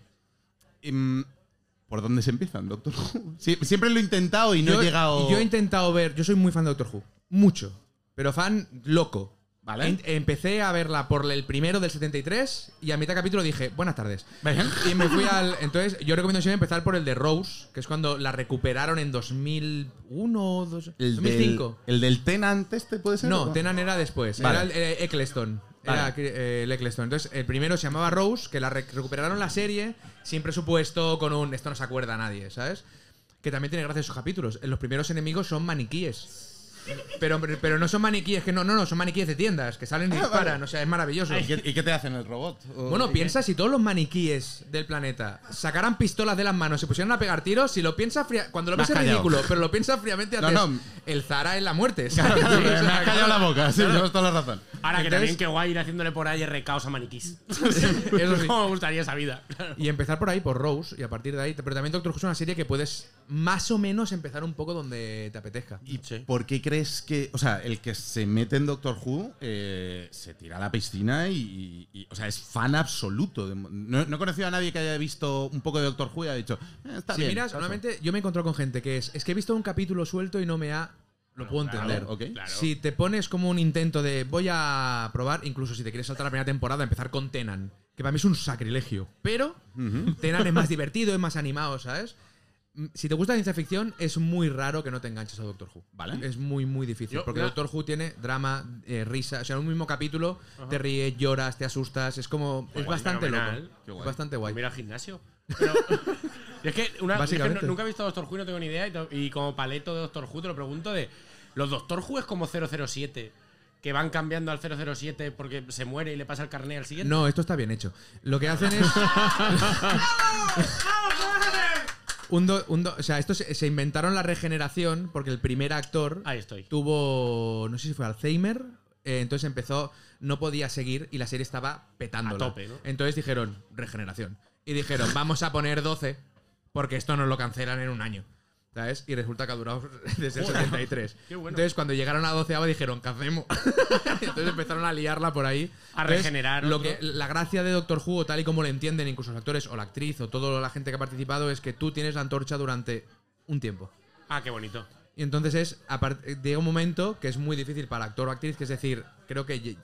¿Por dónde se empiezan, Doctor Who? Sie- siempre lo he intentado y no yo, he llegado. yo he intentado ver, yo soy muy fan de Doctor Who, mucho, pero fan loco. Vale. En- empecé a verla por el primero del 73 y a mitad de capítulo dije, buenas tardes. Venga. Y me fui al. Entonces, yo recomiendo siempre empezar por el de Rose, que es cuando la recuperaron en 2001 o dos- El 2005. Del, el del Tenant este puede ser. No, ¿O? Tenan era después. Vale. Era el, eh, Eccleston. Era Vale. eh, Eccleston. Entonces, el primero se llamaba Rose, que la re- recuperaron la serie, sin presupuesto, con un. Esto no se acuerda a nadie, ¿sabes? Que también tiene gracia esos capítulos. Los primeros enemigos son maniquíes. Pero, pero no son maniquíes que no, no, no, son maniquíes de tiendas que salen y disparan. O sea, es maravilloso. ¿Y qué, y qué te hacen el robot? ¿O- Bueno, piensa si todos los maniquíes del planeta sacaran pistolas de las manos y se pusieran a pegar tiros, si lo piensas fría- cuando lo Me ves has es callado. ridículo, pero lo piensas fríamente No, haces no. el Zara en la muerte. Claro, ¿sabes? sí, O sea, me ha callado la boca, sí, llevas toda la razón. Ahora que Entonces- también qué guay ir haciéndole por ahí recaos a maniquís. Eso sí. ¿Cómo me gustaría esa vida? Y empezar por ahí, por Rose, y a partir de ahí. Pero también Doctor Who es una serie que puedes más o menos empezar un poco donde te apetezca. ¿Y por qué crees que, o sea, el que se mete en Doctor Who eh, se tira a la piscina y, y- o sea, es fan absoluto? de- no, no he conocido a nadie que haya visto un poco de Doctor Who y haya dicho, eh, está Si bien. miras, paso". normalmente yo me he encontrado con gente que es, es que he visto un capítulo suelto y no me ha... Lo puedo claro, entender. ok. Claro. Si te pones como un intento de voy a probar, incluso si te quieres saltar la primera temporada, empezar con Tenan, que para mí es un sacrilegio. Pero Tenan es más divertido, es más animado, ¿sabes? Mm, Si te gusta la ciencia ficción, es muy raro que no te enganches a Doctor Who. Vale. Es muy, muy difícil. Yo- porque Doctor Who tiene drama, eh, risa. O sea, en un mismo capítulo te ríes, lloras, te asustas. Es como. es bastante loco. Guay. Es bastante guay. Mira al gimnasio. Pero, y es que, una, es que Básicamente. no- nunca he visto Doctor Who y no tengo ni idea. Y como paleto de Doctor Who te lo pregunto de. ¿Los Doctor Who es como 007? Que van cambiando al 007 porque se muere y le pasa el carné al siguiente. No, esto está bien hecho. Lo que hacen es. un do- un do- o sea, esto se, se inventaron la regeneración porque el primer actor Ahí estoy. tuvo, no sé si fue Alzheimer, eh, entonces empezó, no podía seguir y la serie estaba tope, ¿no? Entonces dijeron, regeneración. Y dijeron, vamos a poner 12 porque esto nos lo cancelan en un año. ¿Sabes? Y resulta que ha durado desde el 73. Qué bueno. Entonces, cuando llegaron a 12 dijeron, ¿qué hacemos? Entonces empezaron a liarla por ahí. A Entonces, regenerar Lo otro. que, la gracia de Doctor Who, tal y como lo entienden incluso los actores o la actriz o toda la gente que ha participado, es que tú tienes la antorcha durante un tiempo. Ah, qué bonito. Y entonces es, llega un momento que es muy difícil para actor o actriz, que es decir, creo que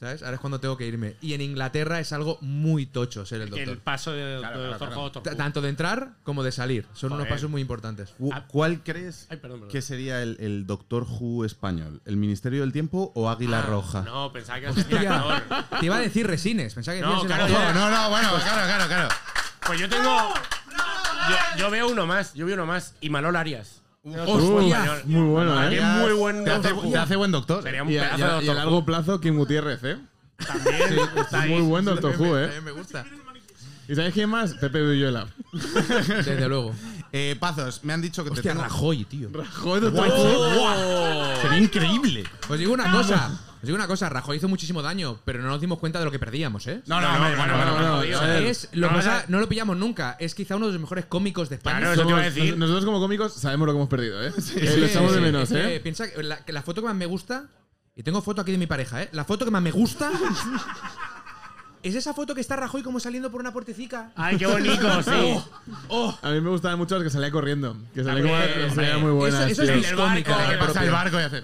¿sabes? Ahora es cuando tengo que irme. Y en Inglaterra es algo muy tocho ser el doctor. el paso de, de claro, Doctor claro. Doctor Who. Tanto de entrar como de salir. Son unos pasos muy importantes. Ah. ¿Cuál crees Ay, perdón, perdón. que sería el, el Doctor Who español? ¿El Ministerio del Tiempo o Águila Ah, Roja? No, pensaba que Hostia, te iba a decir resines. Pensaba que No, claro, ya. no, no, bueno, claro, claro, claro. Pues yo tengo. Yo, yo veo uno más, yo veo uno más. Y Manol Arias. Hostia, muy bueno, ¿eh? Arias, muy buen Te hace, Doctor te hace buen doctor. Sería un Y a, pedazo y de a- y a Doctor largo plazo, Kim Gutiérrez, ¿eh? También está ahí. Muy buen Doctor Who, ¿eh? también me gusta. ¿Y sabéis quién más? Pepe Villuela. Desde luego. Eh, Pazos, me han dicho que Hostia, te tengo... Rajoy, tío. Joder, Doctor Who. Sería increíble. Os digo una cosa. Os digo una cosa. Rajoy hizo muchísimo daño, pero no nos dimos cuenta de lo que perdíamos, ¿eh? No, no, No, no, bueno, no, lo No, que pasa- no. no lo pillamos nunca. Es quizá uno de los mejores cómicos de España. Claro, eso te iba a decir. Nosotros como cómicos sabemos lo que hemos perdido, ¿eh? Eh, lo echamos de menos, que ¿eh? Piensa que la, que la foto que más me gusta, y tengo foto aquí de mi pareja, ¿eh? La foto que más me gusta es esa foto que está Rajoy como saliendo por una puertecica. Ay, qué bonito, sí. ¡Oh! A mí me gustaban mucho las que salía corriendo. Que salía como que salía muy buena. Eso- eso es El barco, que. Pasa el barco y hace...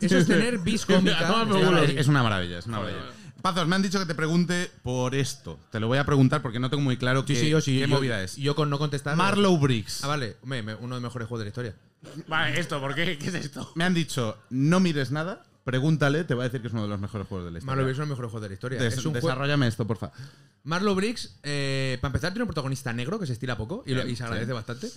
Eso es tener bis cómica. No. Es una maravilla, es una maravilla. Pazos, me han dicho que te pregunte por esto. Te lo voy a preguntar porque no tengo muy claro Sí, qué, sí, yo sí. qué yo- movida es. Yo con no contestar. Marlow Briggs. Ah, vale. Uno de los mejores juegos de la historia. Vale, esto, ¿por qué? ¿Qué es esto? Me han dicho, no mires nada, pregúntale, te va a decir que es uno de los mejores juegos de la historia. Marlow Briggs es uno de los mejores juegos de la historia. Des- es un juego. desarrollame esto, porfa. Marlow Briggs, eh, para empezar, tiene un protagonista negro que se estila poco y, lo- y se agradece bastante.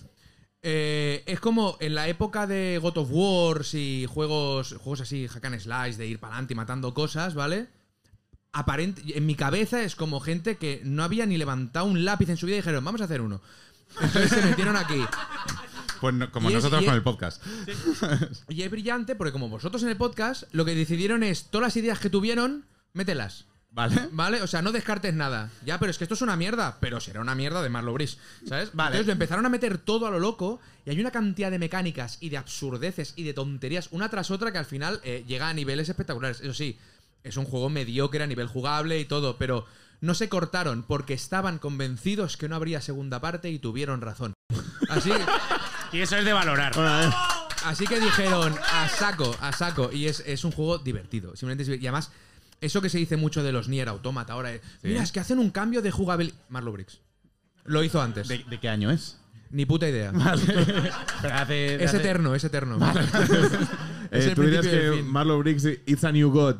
Eh, es como en la época de God of Wars y juegos, juegos así, hack and slice, de ir para adelante y matando cosas, ¿vale? Aparente, en mi cabeza es como gente que no había ni levantado un lápiz en su vida y dijeron, vamos a hacer uno. Entonces se metieron aquí. Pues no- como Y es- nosotros y con es- el podcast. Y es brillante porque como vosotros en el podcast, lo que decidieron es todas las ideas que tuvieron, mételas. ¿Vale? ¿Vale? O sea, no descartes nada. Ya, pero es que esto es una mierda. Pero será una mierda de Marlow Brice, ¿sabes? Vale. Entonces lo empezaron a meter todo a lo loco y hay una cantidad de mecánicas y de absurdeces y de tonterías una tras otra que al final eh, llega a niveles espectaculares. Eso sí, es un juego mediocre a nivel jugable y todo, pero no se cortaron porque estaban convencidos que no habría segunda parte y tuvieron razón. Así, Y eso es de valorar. Así que dijeron a saco, a saco. Y es, es un juego divertido. Simplemente es Y además, eso que se dice mucho de los Nier Automata ahora. es, Mira, es que hacen un cambio de jugabilidad. Marlow Briggs. Lo hizo antes. ¿De, de qué año es? Ni puta idea. Pero hace- Es hace- eterno, es eterno. Eh, es el tú dirías que fin. Marlow Briggs, it's a new god.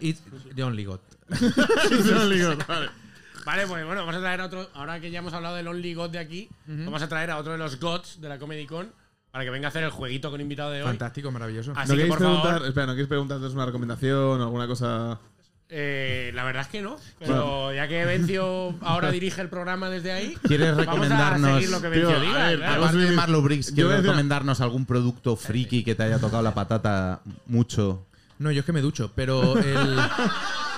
It's the only God. Vale, pues bueno, vamos a traer a otro. Ahora que ya hemos hablado del Only God de aquí, vamos a traer a otro de los gods de la Comedy Con para que venga a hacer el jueguito con invitado de hoy. Fantástico, maravilloso. Así ¿No que queréis por preguntar? favor, Espera, ¿no queréis preguntarles una recomendación o alguna cosa? eh, la verdad es que no. Pero ya que Vencio ahora dirige el programa desde ahí, ¿Quieres vamos a recomendarnos- seguir lo que Vencio Tío, a diga. ver, claro. vamos Aparte de a- Marlow Briggs, Yo ¿quieres recomendarnos algún producto friki que te haya tocado la patata mucho? No, yo es que me ducho, pero el.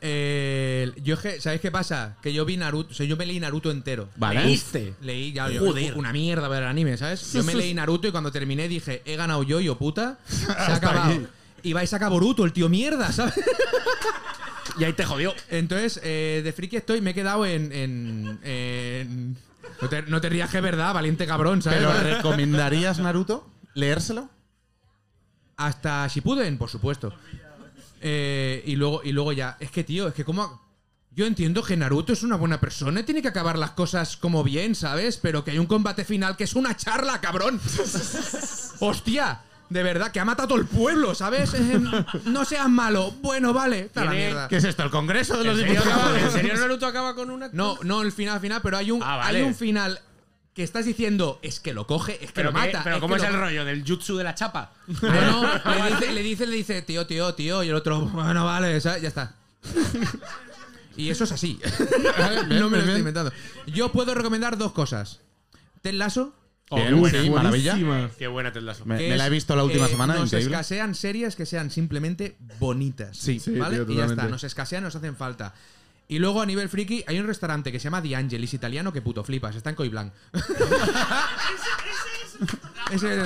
yo es que, ¿sabéis qué pasa? Que yo vi Naruto, o sea, yo me leí Naruto entero. Vale. ¿Leíste? Leí ya yo- una mierda ver el anime, ¿sabes? Yo me leí Naruto y cuando terminé dije, he ganado yo, yo puta. Se ha acabado. Y vais a sacar Boruto, el tío mierda, ¿sabes? Y ahí te jodió. Entonces, eh, de friki estoy, me he quedado en. en- en- no, te, no te rías que es verdad, valiente cabrón, ¿sabes? ¿Pero recomendarías Naruto? ¿Leérselo? Hasta Shippuden, por supuesto. Eh, y luego y luego ya. Es que, tío, es que como. Yo entiendo que Naruto es una buena persona y tiene que acabar las cosas como bien, ¿sabes? Pero que hay un combate final que es una charla, cabrón. ¡Hostia! De verdad, que ha matado el pueblo, ¿sabes? Eh, no seas malo. Bueno, vale. Está la Tiene- mierda. ¿Qué es esto? ¿El Congreso de ¿En los serio, Diputados? acaba- ¿En serio Naruto acaba con una.? No, no el final final, pero hay un, Ah, vale. hay un final que estás diciendo, es que lo coge, es que ¿Pero, lo qué? mata. ¿Pero es cómo es lo- el rollo? ¿Del jutsu de la chapa? No, no, le dice, le dice, le dice, tío, tío, tío, y el otro, bueno, vale, ¿sabes? ya está. Y eso es así. no me lo estoy inventando. Yo puedo recomendar dos cosas. Ted Lasso, Oh, sí, maravilla. buenísima. Qué buena Ted Lasso. Me, la he visto la última eh, semana, Nos increíble. escasean series que sean simplemente bonitas. Sí. Sí, ¿Vale? tío, y ya está, nos escasean, nos hacen falta. Y luego a nivel friki hay un restaurante que se llama The Angelis italiano que puto flipas, está en Coiblanc. Ese-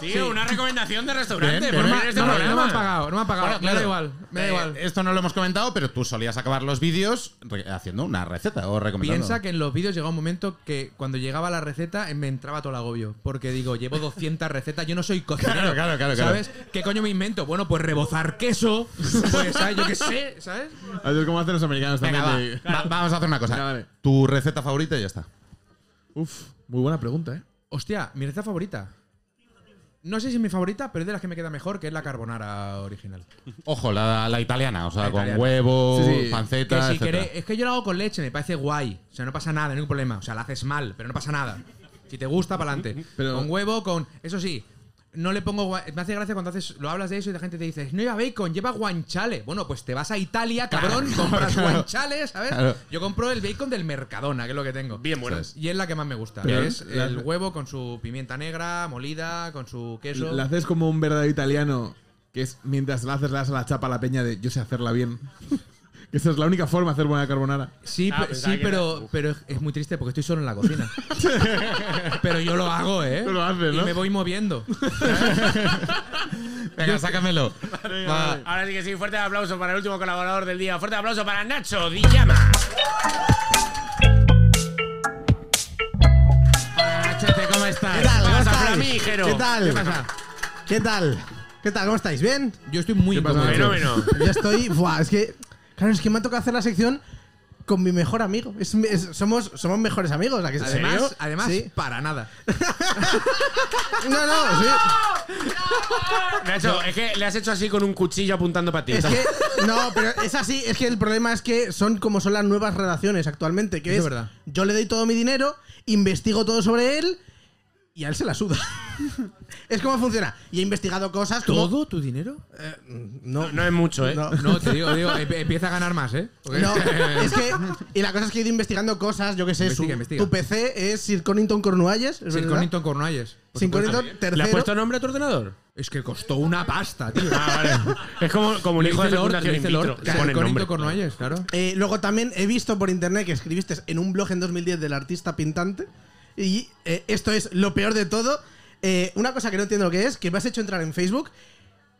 Tío, sí. una recomendación de restaurante. Bien, por este no, me- programa. no me han pagado, no me han pagado. Bueno, me da claro. igual, me da Eh, igual. Esto no lo hemos comentado, pero tú solías acabar los vídeos haciendo una receta o recomendando. Piensa que en los vídeos llegaba un momento que cuando llegaba la receta eh, me entraba todo el agobio. Porque digo, llevo 200 recetas, yo no soy cocinero. Claro, claro, claro, claro. ¿Sabes? ¿Qué coño me invento? Bueno, pues rebozar queso. Pues, ¿sabes? Yo qué sé, ¿sabes? A ver cómo hacen los americanos Venga, también. va. de- Va- vamos a hacer una cosa. Venga, vale. Tu receta favorita y ya está. Uf, muy buena pregunta, ¿eh? Hostia, mi receta favorita. No sé si es mi favorita, pero es de las que me queda mejor, que es la carbonara original. Ojo, la, la italiana, o sea, La con italiana. huevo, Sí, sí. panceta, Que si etcétera. queréis- es que yo lo hago con leche, me parece guay. O sea, no pasa nada, no hay problema. O sea, la haces mal, pero no pasa nada. Si te gusta, para adelante. Pero- Con huevo, con. Eso sí, no le pongo. gua- Me hace gracia cuando haces, lo hablas de eso y la gente te dice, no lleva bacon, lleva guanchale. Bueno, pues te vas a Italia, cabrón, compras guanchale, ¿sabes? Claro. Yo compro el bacon del Mercadona, que es lo que tengo. Bien bueno. Y es la que más me gusta. Pero es la- el huevo con su pimienta negra, molida, con su queso. La haces como un verdadero italiano, que es mientras la haces, le das a la chapa a la peña de yo sé hacerla bien. Que esa es la única forma de hacer buena carbonara. Sí, Ah, pe- sí pero, era- pero es- muy triste porque estoy solo en la cocina. pero yo lo hago, ¿eh? Tú lo haces, Y me voy moviendo. Venga, sácamelo. Va. Ahora sí que sí, fuerte aplauso para el último colaborador del día. Fuerte aplauso para Nacho Dillama. Chete, ¿cómo estás? ¿Qué tal? ¿Cómo pasa, estáis? Flamígero? ¿Qué tal? ¿Qué pasa? ¿Qué tal? ¿Qué tal? ¿Cómo estáis? ¿Bien? Yo estoy muy ¿Qué? Fenómeno. Yo estoy. Buah, es que. Claro, es que me ha tocado hacer la sección con mi mejor amigo. Es- es- somos, somos mejores amigos. ¿a que- Además, además Sí. para nada. No, no, sí. Nacho, es que le has hecho así con un cuchillo apuntando para ti. Es que. No, pero es así. Es que el problema es que son como son las nuevas relaciones actualmente. Que Eso es verdad. Yo le doy todo mi dinero, investigo todo sobre él y a él se la suda. es como funciona. Y he investigado cosas como... ¿Todo tu dinero? Eh, no, No es mucho, ¿eh? no. No, te digo, digo, em- empieza a ganar más, ¿eh? Porque- No, es que. Y la cosa es que he ido investigando cosas, yo que sé. su- Investiga, investiga. Tu PC es Sir Conington Cornualles. ¿es Sir verdad? Conington Cornualles. Sir. Conington, ¿Le tercero. has puesto nombre a tu ordenador? Es que costó una pasta, tío. Ah, vale. Es como, como un hijo de fecundación in dice vitro. Cornualles, claro. Eh, luego también he visto por internet que escribiste en un blog en 2010 del artista pintante. Y eh, esto es lo peor de todo. Eh, una cosa que no entiendo lo que es, que me has hecho entrar en Facebook.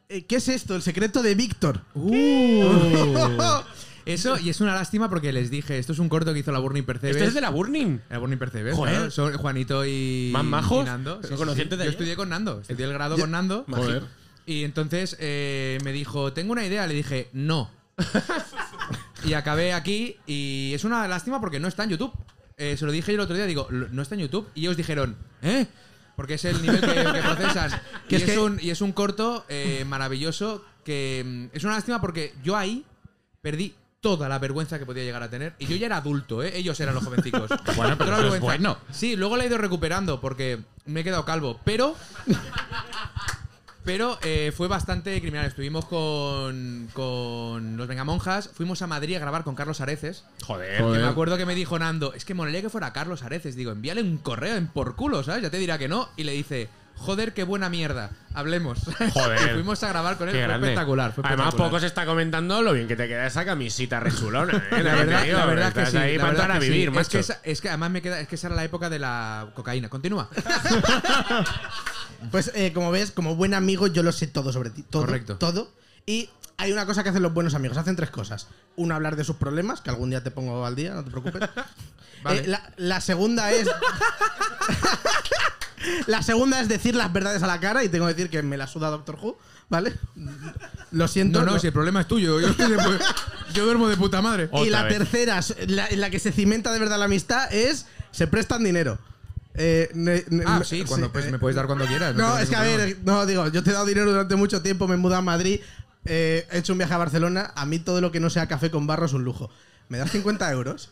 Eh, ¿Qué es esto? El secreto de Víctor. Uh. Eso, y es una lástima porque les dije, esto es un corto que hizo la Burning Percebes. ¿Este es de la Burning? La Burning Percebes, Joder. claro. Son Juanito y, ¿Más majos? y Nando. ¿Lo conociste de Yo estudié con Nando. Estudié el grado con Nando. Joder. Y entonces eh, me dijo, tengo una idea. Le dije, no. y acabé aquí y es una lástima porque no está en YouTube. Eh, se lo dije yo el otro día, digo, "Lo- no está en YouTube. Y ellos dijeron, ¿eh? Porque es el nivel que, que procesas. Y, es es que- un, y es un corto eh, maravilloso que mm, es una lástima porque yo ahí perdí toda la vergüenza que podía llegar a tener. Y yo ya era adulto, ¿eh? Ellos eran los jovencicos. Bueno, pero eso es bueno. Sí, luego la he ido recuperando porque me he quedado calvo. Pero. Pero eh, fue bastante criminal. Estuvimos con, con los Vengamonjas. Fuimos a Madrid a grabar con Carlos Areces. Joder. Que me acuerdo que me dijo Nando, es que molaría que fuera Carlos Areces. Digo, envíale un correo en por culo, ¿sabes? Ya te dirá que no. Y le dice, joder, qué buena mierda. Hablemos. Joder. y fuimos a grabar con él. Qué Fue espectacular. fue Además, espectacular. poco se está comentando lo bien que te queda esa camisita rechulona. ¿eh? La verdad, la verdad que sí. ahí la para verdad que sí. vivir, es macho. que, esa- es que además me queda, es que esa era la época de la cocaína. Continúa. Pues eh, como ves, como buen amigo, yo lo sé todo sobre ti. Todo. Correcto. Todo. Y hay una cosa que hacen los buenos amigos. Hacen tres cosas. Una, hablar de sus problemas, que algún día te pongo al día, no te preocupes. Vale. Eh, la, la segunda es. La segunda es decir las verdades a la cara. Y tengo que decir que me la suda Doctor Who, ¿vale? Lo siento. No, no, lo- si el problema es tuyo. Yo, estoy de- yo duermo de puta madre. Y la vez. tercera, la, en la que se cimenta de verdad la amistad, es se prestan dinero. Eh, ne- ne- Ah, sí, cuando, pues eh, me puedes dar cuando quieras. No, tengo es que a ningún ver, no, digo, yo te he dado dinero durante mucho tiempo, me he mudado a Madrid, eh, he hecho un viaje a Barcelona, a mí todo lo que no sea café con barro es un lujo. ¿Me das 50 euros?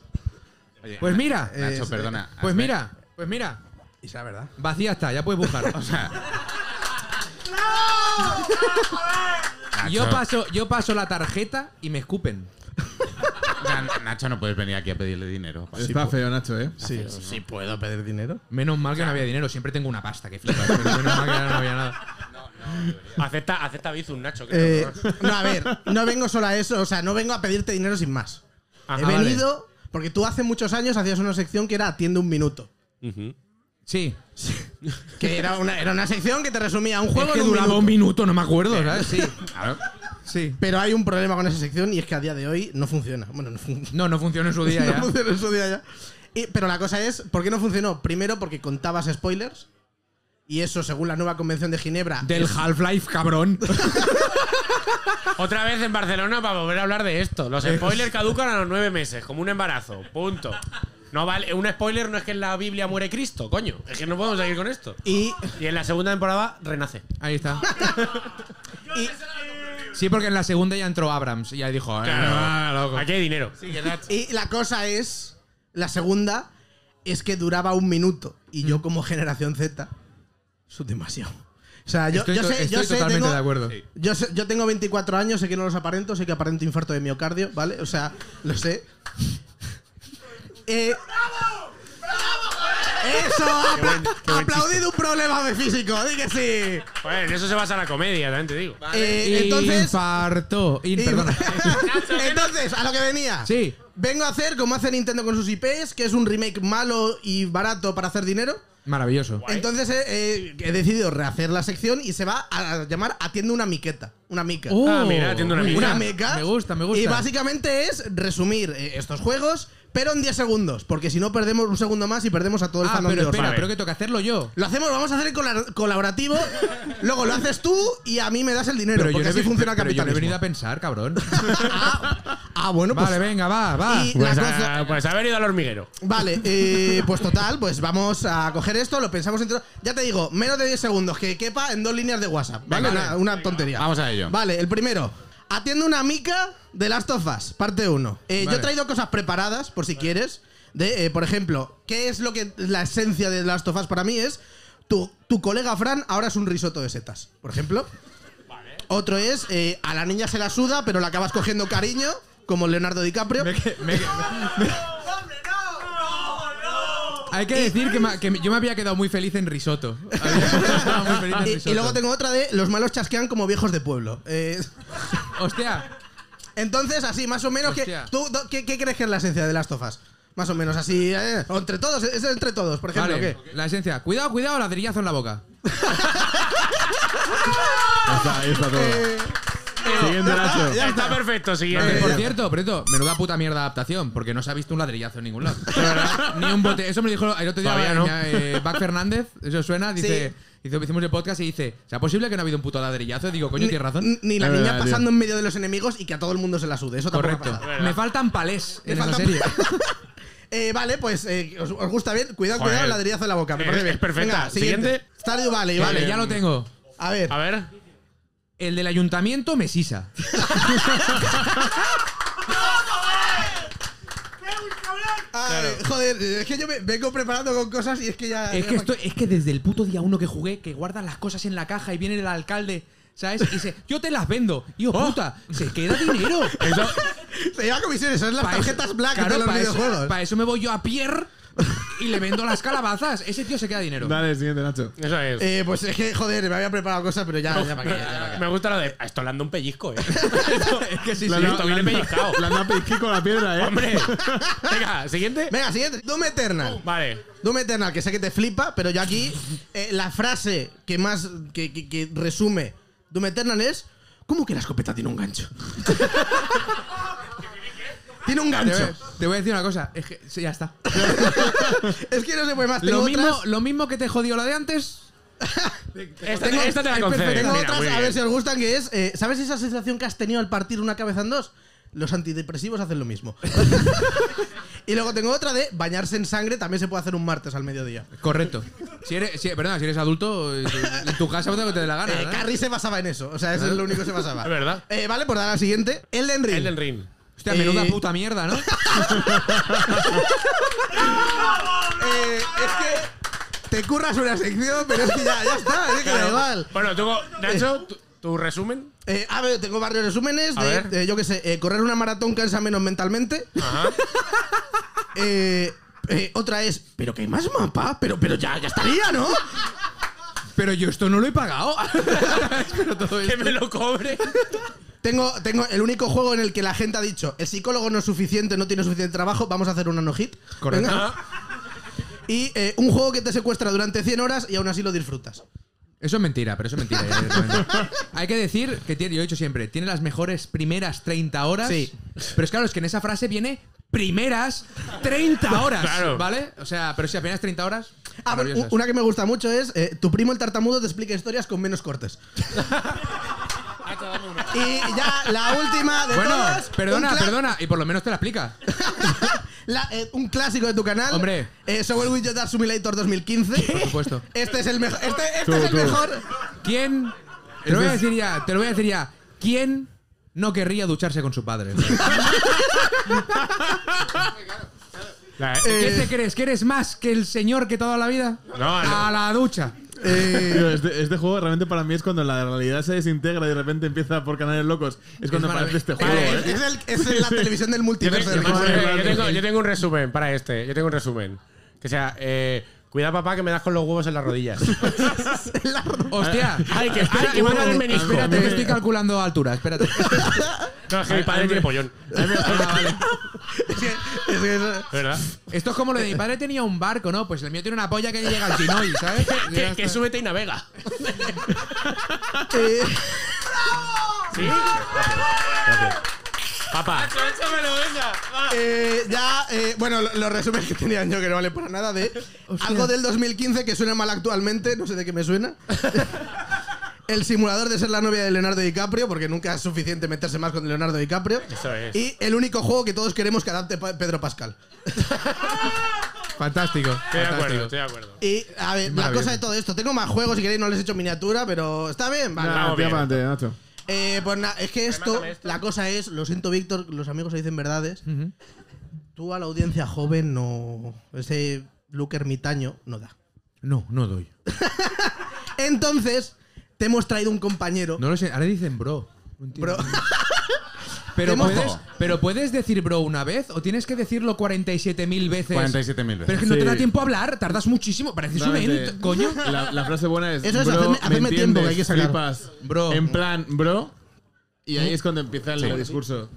Pues mira, Eh, perdona. pues hazme- mira, pues mira. Y sea verdad. Vacía está, ya puedes buscar. O sea. yo Nacho, paso, yo paso la tarjeta y me escupen. o sea, Nacho, no puedes venir aquí a pedirle dinero. Está feo, Nacho, ¿eh? Sí, sí puedo pedir dinero. Menos mal que no había dinero, siempre tengo una pasta que flipas. pero menos mal que no había nada. Acepta, acepta Bizum, Nacho. que Eh, no, a ver, no vengo solo a eso, o sea, no vengo a pedirte dinero sin más. Ajá, He vale. venido porque tú hace muchos años hacías una sección que era Atiende un minuto. Ujú. Sí. Que era una, era una sección que te resumía un Es juego que en un duraba minuto. un minuto, no me acuerdo, ¿sabes? Sí. Claro. Sí. Pero hay un problema con esa sección y es que a día de hoy no funciona. Bueno, no, fun- No, no funcionó en su día no ya. funciona en su día ya. Y- pero la cosa es, ¿por qué no funcionó? Primero porque contabas spoilers. Y eso, según la nueva convención de Ginebra. Del es- Half-Life, cabrón. Otra vez en Barcelona para volver a hablar de esto. Los spoilers caducan a los nueve meses, como un embarazo. Punto. No vale, un spoiler no es que en la Biblia muere Cristo, coño. Es que no podemos seguir con esto. Y, Y en la segunda temporada renace. Ahí está. y, Sí, porque en la segunda ya entró Abrams y ya dijo, "Eh, ah, loco". Aquí hay dinero. y la cosa es, la segunda, es que duraba un minuto. Y Mm. yo como generación Z, eso es demasiado. O sea, yo, Estoy, yo to- sé, yo estoy sé, totalmente tengo, de acuerdo. Yo, sé- yo tengo 24 años, sé que no los aparento, sé que aparento infarto de miocardio, ¿vale? O sea, lo sé. Eh, ¡Eso! apla- qué buen ¡Aplaudid un problema de físico! ¡Di que sí! Joder, en eso se basa la comedia, también te digo. Eh, entonces. Infarto. In- y- perdona. entonces, a lo que venía. Sí. Vengo a hacer como hace Nintendo con sus IPs, que es un remake malo y barato para hacer dinero. Maravilloso. Entonces eh, eh, he decidido rehacer la sección y se va a llamar Atiende una miqueta. Una mica. Ah, mira, atiendo una mica. una meca. Me gusta, me gusta. Y básicamente es resumir eh, estos juegos, pero en 10 segundos. Porque si no, perdemos un segundo más y perdemos a todo el Ah, fandom pero de espera, Orfeo. pero que tengo que hacerlo yo. Lo hacemos, vamos a hacer el cola- colaborativo. luego lo haces tú y a mí me das el dinero. Pero yo, porque no he, así funciona el pero yo no he venido a pensar, cabrón. ah, ah, bueno, pues. vale, venga, va, va. Y- Pues, la cosa- pues haber ido al hormiguero. Vale, eh, pues total, pues vamos a coger esto, lo pensamos entre. Ya te digo, menos de 10 segundos, que quepa en dos líneas de WhatsApp. ¿Vale? Venga, una, vale. una tontería. Vamos a ello. Vale, el primero. Atiende una mica de Last of Us, parte 1. Yo Vale. he traído cosas preparadas, por si quieres. De, eh, por ejemplo, ¿qué es lo que la esencia de Last of Us para mí es? Tu tu colega Fran ahora es un risotto de setas, por ejemplo. Otro es, eh, a la niña se la suda, pero la acabas cogiendo cariño, como Leonardo DiCaprio. Me que- me que- Hay que decir que, ma- que yo me había quedado muy feliz en risotto. Había quedado muy feliz en Y, risotto. y luego tengo otra de los malos chasquean como viejos de pueblo. Eh, Hostia, entonces, así, más o menos, que, Hostia. ¿tú do- qué, qué crees que es la esencia de las tofas? Más o menos así, eh, o entre todos, es entre todos, por ejemplo, vale. ¿qué? La esencia. Cuidado, cuidado, ladrillazo en la boca. Ahí está, ahí está todo. Eh, Siguiente, Nacho. Ya está perfecto, siguiente. por cierto, Preto, menuda puta mierda de adaptación, porque no se ha visto un ladrillazo en ningún lado. Ni un bote. Eso me lo dijo el otro día Todavía no. eh, Bac Fernández, eso suena, dice. Sí. Hizo- hicimos el podcast y dice, ¿sea posible que no ha habido un puto ladrillazo? Digo, coño, tienes razón. Ni, la niña verdad, tío. pasando en medio de los enemigos y que a todo el mundo se la sude. Eso tampoco Correcto. Me faltan palés Me en esa serie. Eh, vale, pues eh, os, os gusta bien. Cuidado, Joder. cuidado, ladrillazo en la boca. Me Eh, parece bien. es perfecta. Venga, siguiente. Siguiente. Stardew Valley, vale. Vale, ya lo tengo. A ver. A ver. El del ayuntamiento me sisa. Ay, joder, es que yo me vengo preparando con cosas y es que ya. Es que, esto, es que desde el puto día uno que jugué, que guardan las cosas en la caja y viene el alcalde, ¿sabes? Y dice, yo te las vendo. Y oh, puta, se queda dinero. Se lleva comisiones, son las Pa' tarjetas eso- black claro, de los pa' eso- videojuegos. pa' eso me voy yo a Pierre y le vendo las calabazas. Ese tío se queda dinero. Dale, siguiente, Nacho. Eso es. Eh, pues es que, joder, me había preparado cosas, pero ya, ya para qué, ya pa' qué. Me gusta lo de. Esto le anda un pellizco, eh. es que sí, La sí. esto viene pellizcado. La anda pellizquí con la piedra, ¿eh? Hombre. Venga, siguiente. Venga, siguiente. Doom Eternal. Vale. Doom Eternal, que sé que te flipa, pero yo aquí eh, la frase que más que, que- que resume Doom Eternal es ¿Cómo que la escopeta tiene un gancho? Tiene un Te voy, gancho. te voy a decir una cosa, es que sí, ya está. es que no se puede más. Tengo Lo otras, mismo, lo mismo que te jodió la de antes. Esta, Tengo- esta te la concedo. tengo Mira, otras a bien. ver si os gustan, que es eh, ¿Sabes esa sensación que has tenido al partir una cabeza en dos? Los antidepresivos hacen lo mismo. y luego tengo otra de bañarse en sangre, también se puede hacer un martes al mediodía. Correcto. Si eres, si, perdona, si eres adulto, eh, en tu casa puede que te dé la gana. Eh. Carrie se basaba en eso, o sea, eso es lo único que se basaba. Es verdad. Eh, vale, por dar al siguiente. Elden Ring. Elden Ring. Hostia, menuda Eh, puta mierda, ¿no? Eh, es que te curras una sección, pero es que ya, ya está, es que da igual. Bueno, tú, Nacho, tu, tu resumen. Eh, a ver, tengo varios resúmenes A de, ver. de, yo qué sé, eh, correr una maratón cansa menos mentalmente. Ajá. Eh, eh, otra es, pero que hay más mapa, pero, pero ya, ya estaría, ¿no? Pero yo esto no lo he pagado. Pero todo Que esto. me lo cobre. Tengo, tengo el único juego en el que la gente ha dicho, el psicólogo no es suficiente, no tiene suficiente trabajo, vamos a hacer una no-hit. Correcto. Venga. Y eh, un juego que te secuestra durante 100 horas y aún así lo disfrutas. Eso es mentira, pero eso es mentira. directamente. Hay que decir que tiene, yo he dicho siempre, tiene las mejores primeras 30 horas. Sí. Pero es claro, es que en esa frase viene primeras 30 horas. Claro. ¿Vale? O sea, pero si apenas 30 horas. Ah, pero maravillosas. una que me gusta mucho es eh, tu primo el tartamudo te explica historias con menos cortes. y ya la última de Bueno, todas. perdona, perdona. Y por lo menos te la explica. la- eh, un clásico de tu canal. Hombre. Eh, Soul With Dark Simulator 2015. Por supuesto. Este es el mejor. Este, este Tú, es el tú. mejor. ¿Quién? Te lo voy a decir ya, te lo voy a decir ya. ¿Quién no querría ducharse con su padre? La- ¿Qué te crees? ¿Que eres más que el señor que toda la vida? No, no. A la ducha. Tío, este, este juego realmente para mí es cuando la realidad se desintegra y de repente empieza por canales locos. Es cuando aparece este juego, ¿eh? Es, el- es la televisión del multiverso. yo yo tengo, yo tengo un resumen para este. Yo tengo un resumen. Que sea, eh, cuida papá que me das con los huevos en las rodillas. Hostia. Ay, que espera, que van a dar el menisco. Espérate, que estoy calculando altura. Espérate. No, es que mi padre tiene pollón. Es que- es que eso- ¿Verdad? Esto es como lo de mi padre tenía un barco, ¿no? Pues el mío tiene una polla que llega al Chinoy, ¿sabes? Que, que súbete y navega. eh, ¿Sí? Gracias. Papá. eh, ya, eh, bueno, lo- los resúmenes que tenían yo que no vale para nada de algo del 2015 que suena mal actualmente, no sé de qué me suena. El simulador de ser la novia de Leonardo DiCaprio, porque nunca es suficiente meterse más con Leonardo DiCaprio. Eso es. Y el único juego que todos queremos que adapte Pa- Pedro Pascal. Fantástico. Estoy de acuerdo, estoy de acuerdo. Y, a ver, la Maravilloso. cosa de todo esto. Tengo más juegos, si queréis no les he hecho miniatura, pero está bien. Vale. Nah, vamos tira bien. para adelante, Nacho. Eh, pues nada, es que esto, la cosa es, lo siento Víctor, los amigos se dicen verdades. Tú a la audiencia joven no. Ese look ermitaño no da. No, no doy. Entonces, te hemos traído un compañero. No lo sé, ahora dicen bro. No. Bro. Pero puedes, pero puedes decir bro una vez o tienes que decirlo 47.000 veces. 47.000 veces. Pero es que no te da tiempo a hablar, tardas muchísimo. Pareces un ent, coño. La, la frase buena es. Eso es, bro, hacerme- ¿me hacerme tiempo que hay que entiendes? sacar. Flipas. Bro. En plan, bro. Y ahí es cuando empieza el discurso.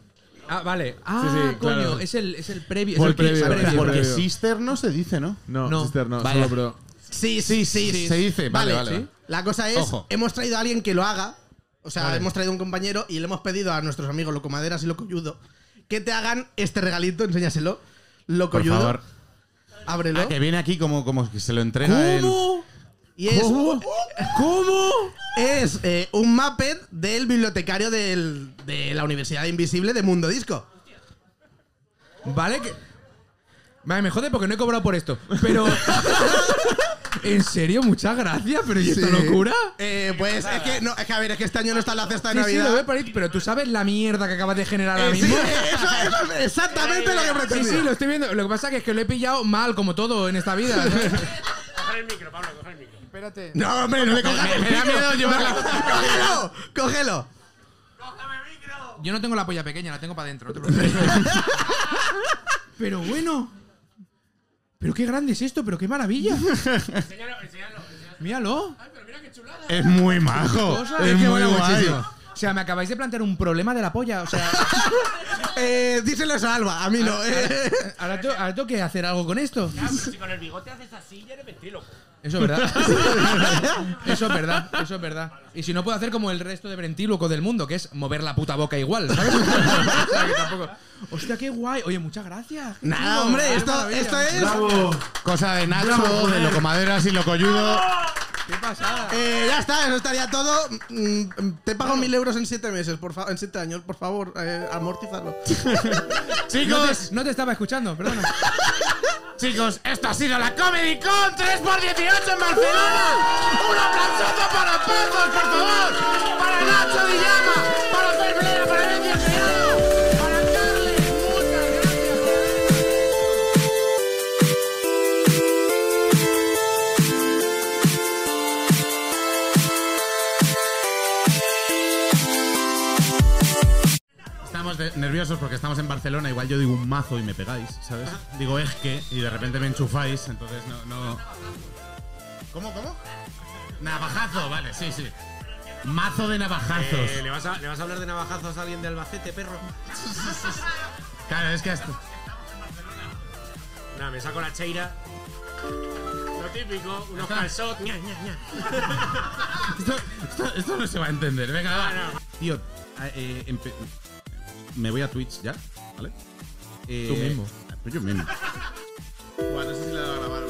Ah, vale. Ah, sí, coño, claro. es el, es el previo. Por es el previo, previo. por Porque sister no se dice, ¿no? No, No. sister, no, solo bro. Sí, sí, sí. Se dice, vale, Vale, vale. ¿sí? La cosa es, Ojo. hemos traído a alguien que lo haga. O sea, Vale. hemos traído un compañero y le hemos pedido a nuestros amigos Locomaderas y Locoyudo que te hagan este regalito, enséñaselo. Por Locoyudo, favor. ábrelo. Ah, que viene aquí como, como que se lo entrega en- Y es, ¿Cómo? es eh, un Muppet del bibliotecario del- de la Universidad Invisible de Mundo Disco. Vale, que. Vale, me jode porque no he cobrado por esto. Pero. ¿En serio? Muchas gracias, pero ¿y esta Sí. locura? Eh, pues es que, no, es que a ver, es que este año no está en la cesta de Sí, sí, Navidad. lo veo pero tú sabes la mierda que acabas de generar ahora Eh, sí, mismo. eh, eso, eso es exactamente lo que Sí, pretendía. sí, lo estoy viendo. Lo que pasa es que lo he pillado mal, como todo en esta vida. Coge el micro, Pablo, coge el micro. Espérate. No, hombre, no le cojas Me- el me da micro. miedo llevarla. Cógelo, cógelo. Yo no tengo la polla pequeña, la tengo para adentro. no te preocupes. pero bueno. Pero qué grande es esto, pero qué maravilla. Enséñalo, enséñalo. Míralo. Es muy majo. Es que muy guay. O sea, me acabáis de plantear un problema de la polla. O sea, Eh, díselo a Alba, a mí no. eh. ahora, te- ahora tengo que hacer algo con esto. Ah, pero si con el bigote haces así, ya eres ventríloco. Eso es verdad. eso es verdad, eso es verdad. Y si no puedo hacer como el resto de ventríloco del mundo, que es mover la puta boca igual, ¿sabes? O sea, que tampoco- Hostia, qué guay. Oye, muchas gracias. Nada, Tío, hombre, esto, esto es. Bravo. Cosa de Nacho, Bravo, de. Locomaderas y Locoyudo. Qué pasada. Eh, ya está, eso estaría todo. Mm, Te pago mil euros en siete meses, por fa- en siete años, por favor, eh, amortízalo. No Chicos, te, no te estaba escuchando, perdona. Chicos, esto ha sido la Comedy Con 3x18 en Barcelona. Un aplauso para perros, por favor. Para Nacho Villama, para Fer Bleda, para Benji Estamos de- nerviosos porque estamos en Barcelona. Igual yo digo un mazo y me pegáis, ¿sabes? Digo es que y de repente me enchufáis, entonces no. no... ¿Cómo, cómo? Navajazo, vale, sí, sí. Mazo de navajazos. Eh, ¿le, vas a, ¿Le vas a hablar de navajazos a alguien de Albacete, perro? Claro, es que esto. Nada, me saco la cheira. Lo típico, unos calzots. ña, ña, ña. Esto, esto- esto no se va a entender. Venga, va. no. Tío, eh, eh, me voy a Twitch ya, ¿vale? Eh, Tú mismo. Pues yo mismo. Bueno, no sé le va a grabar.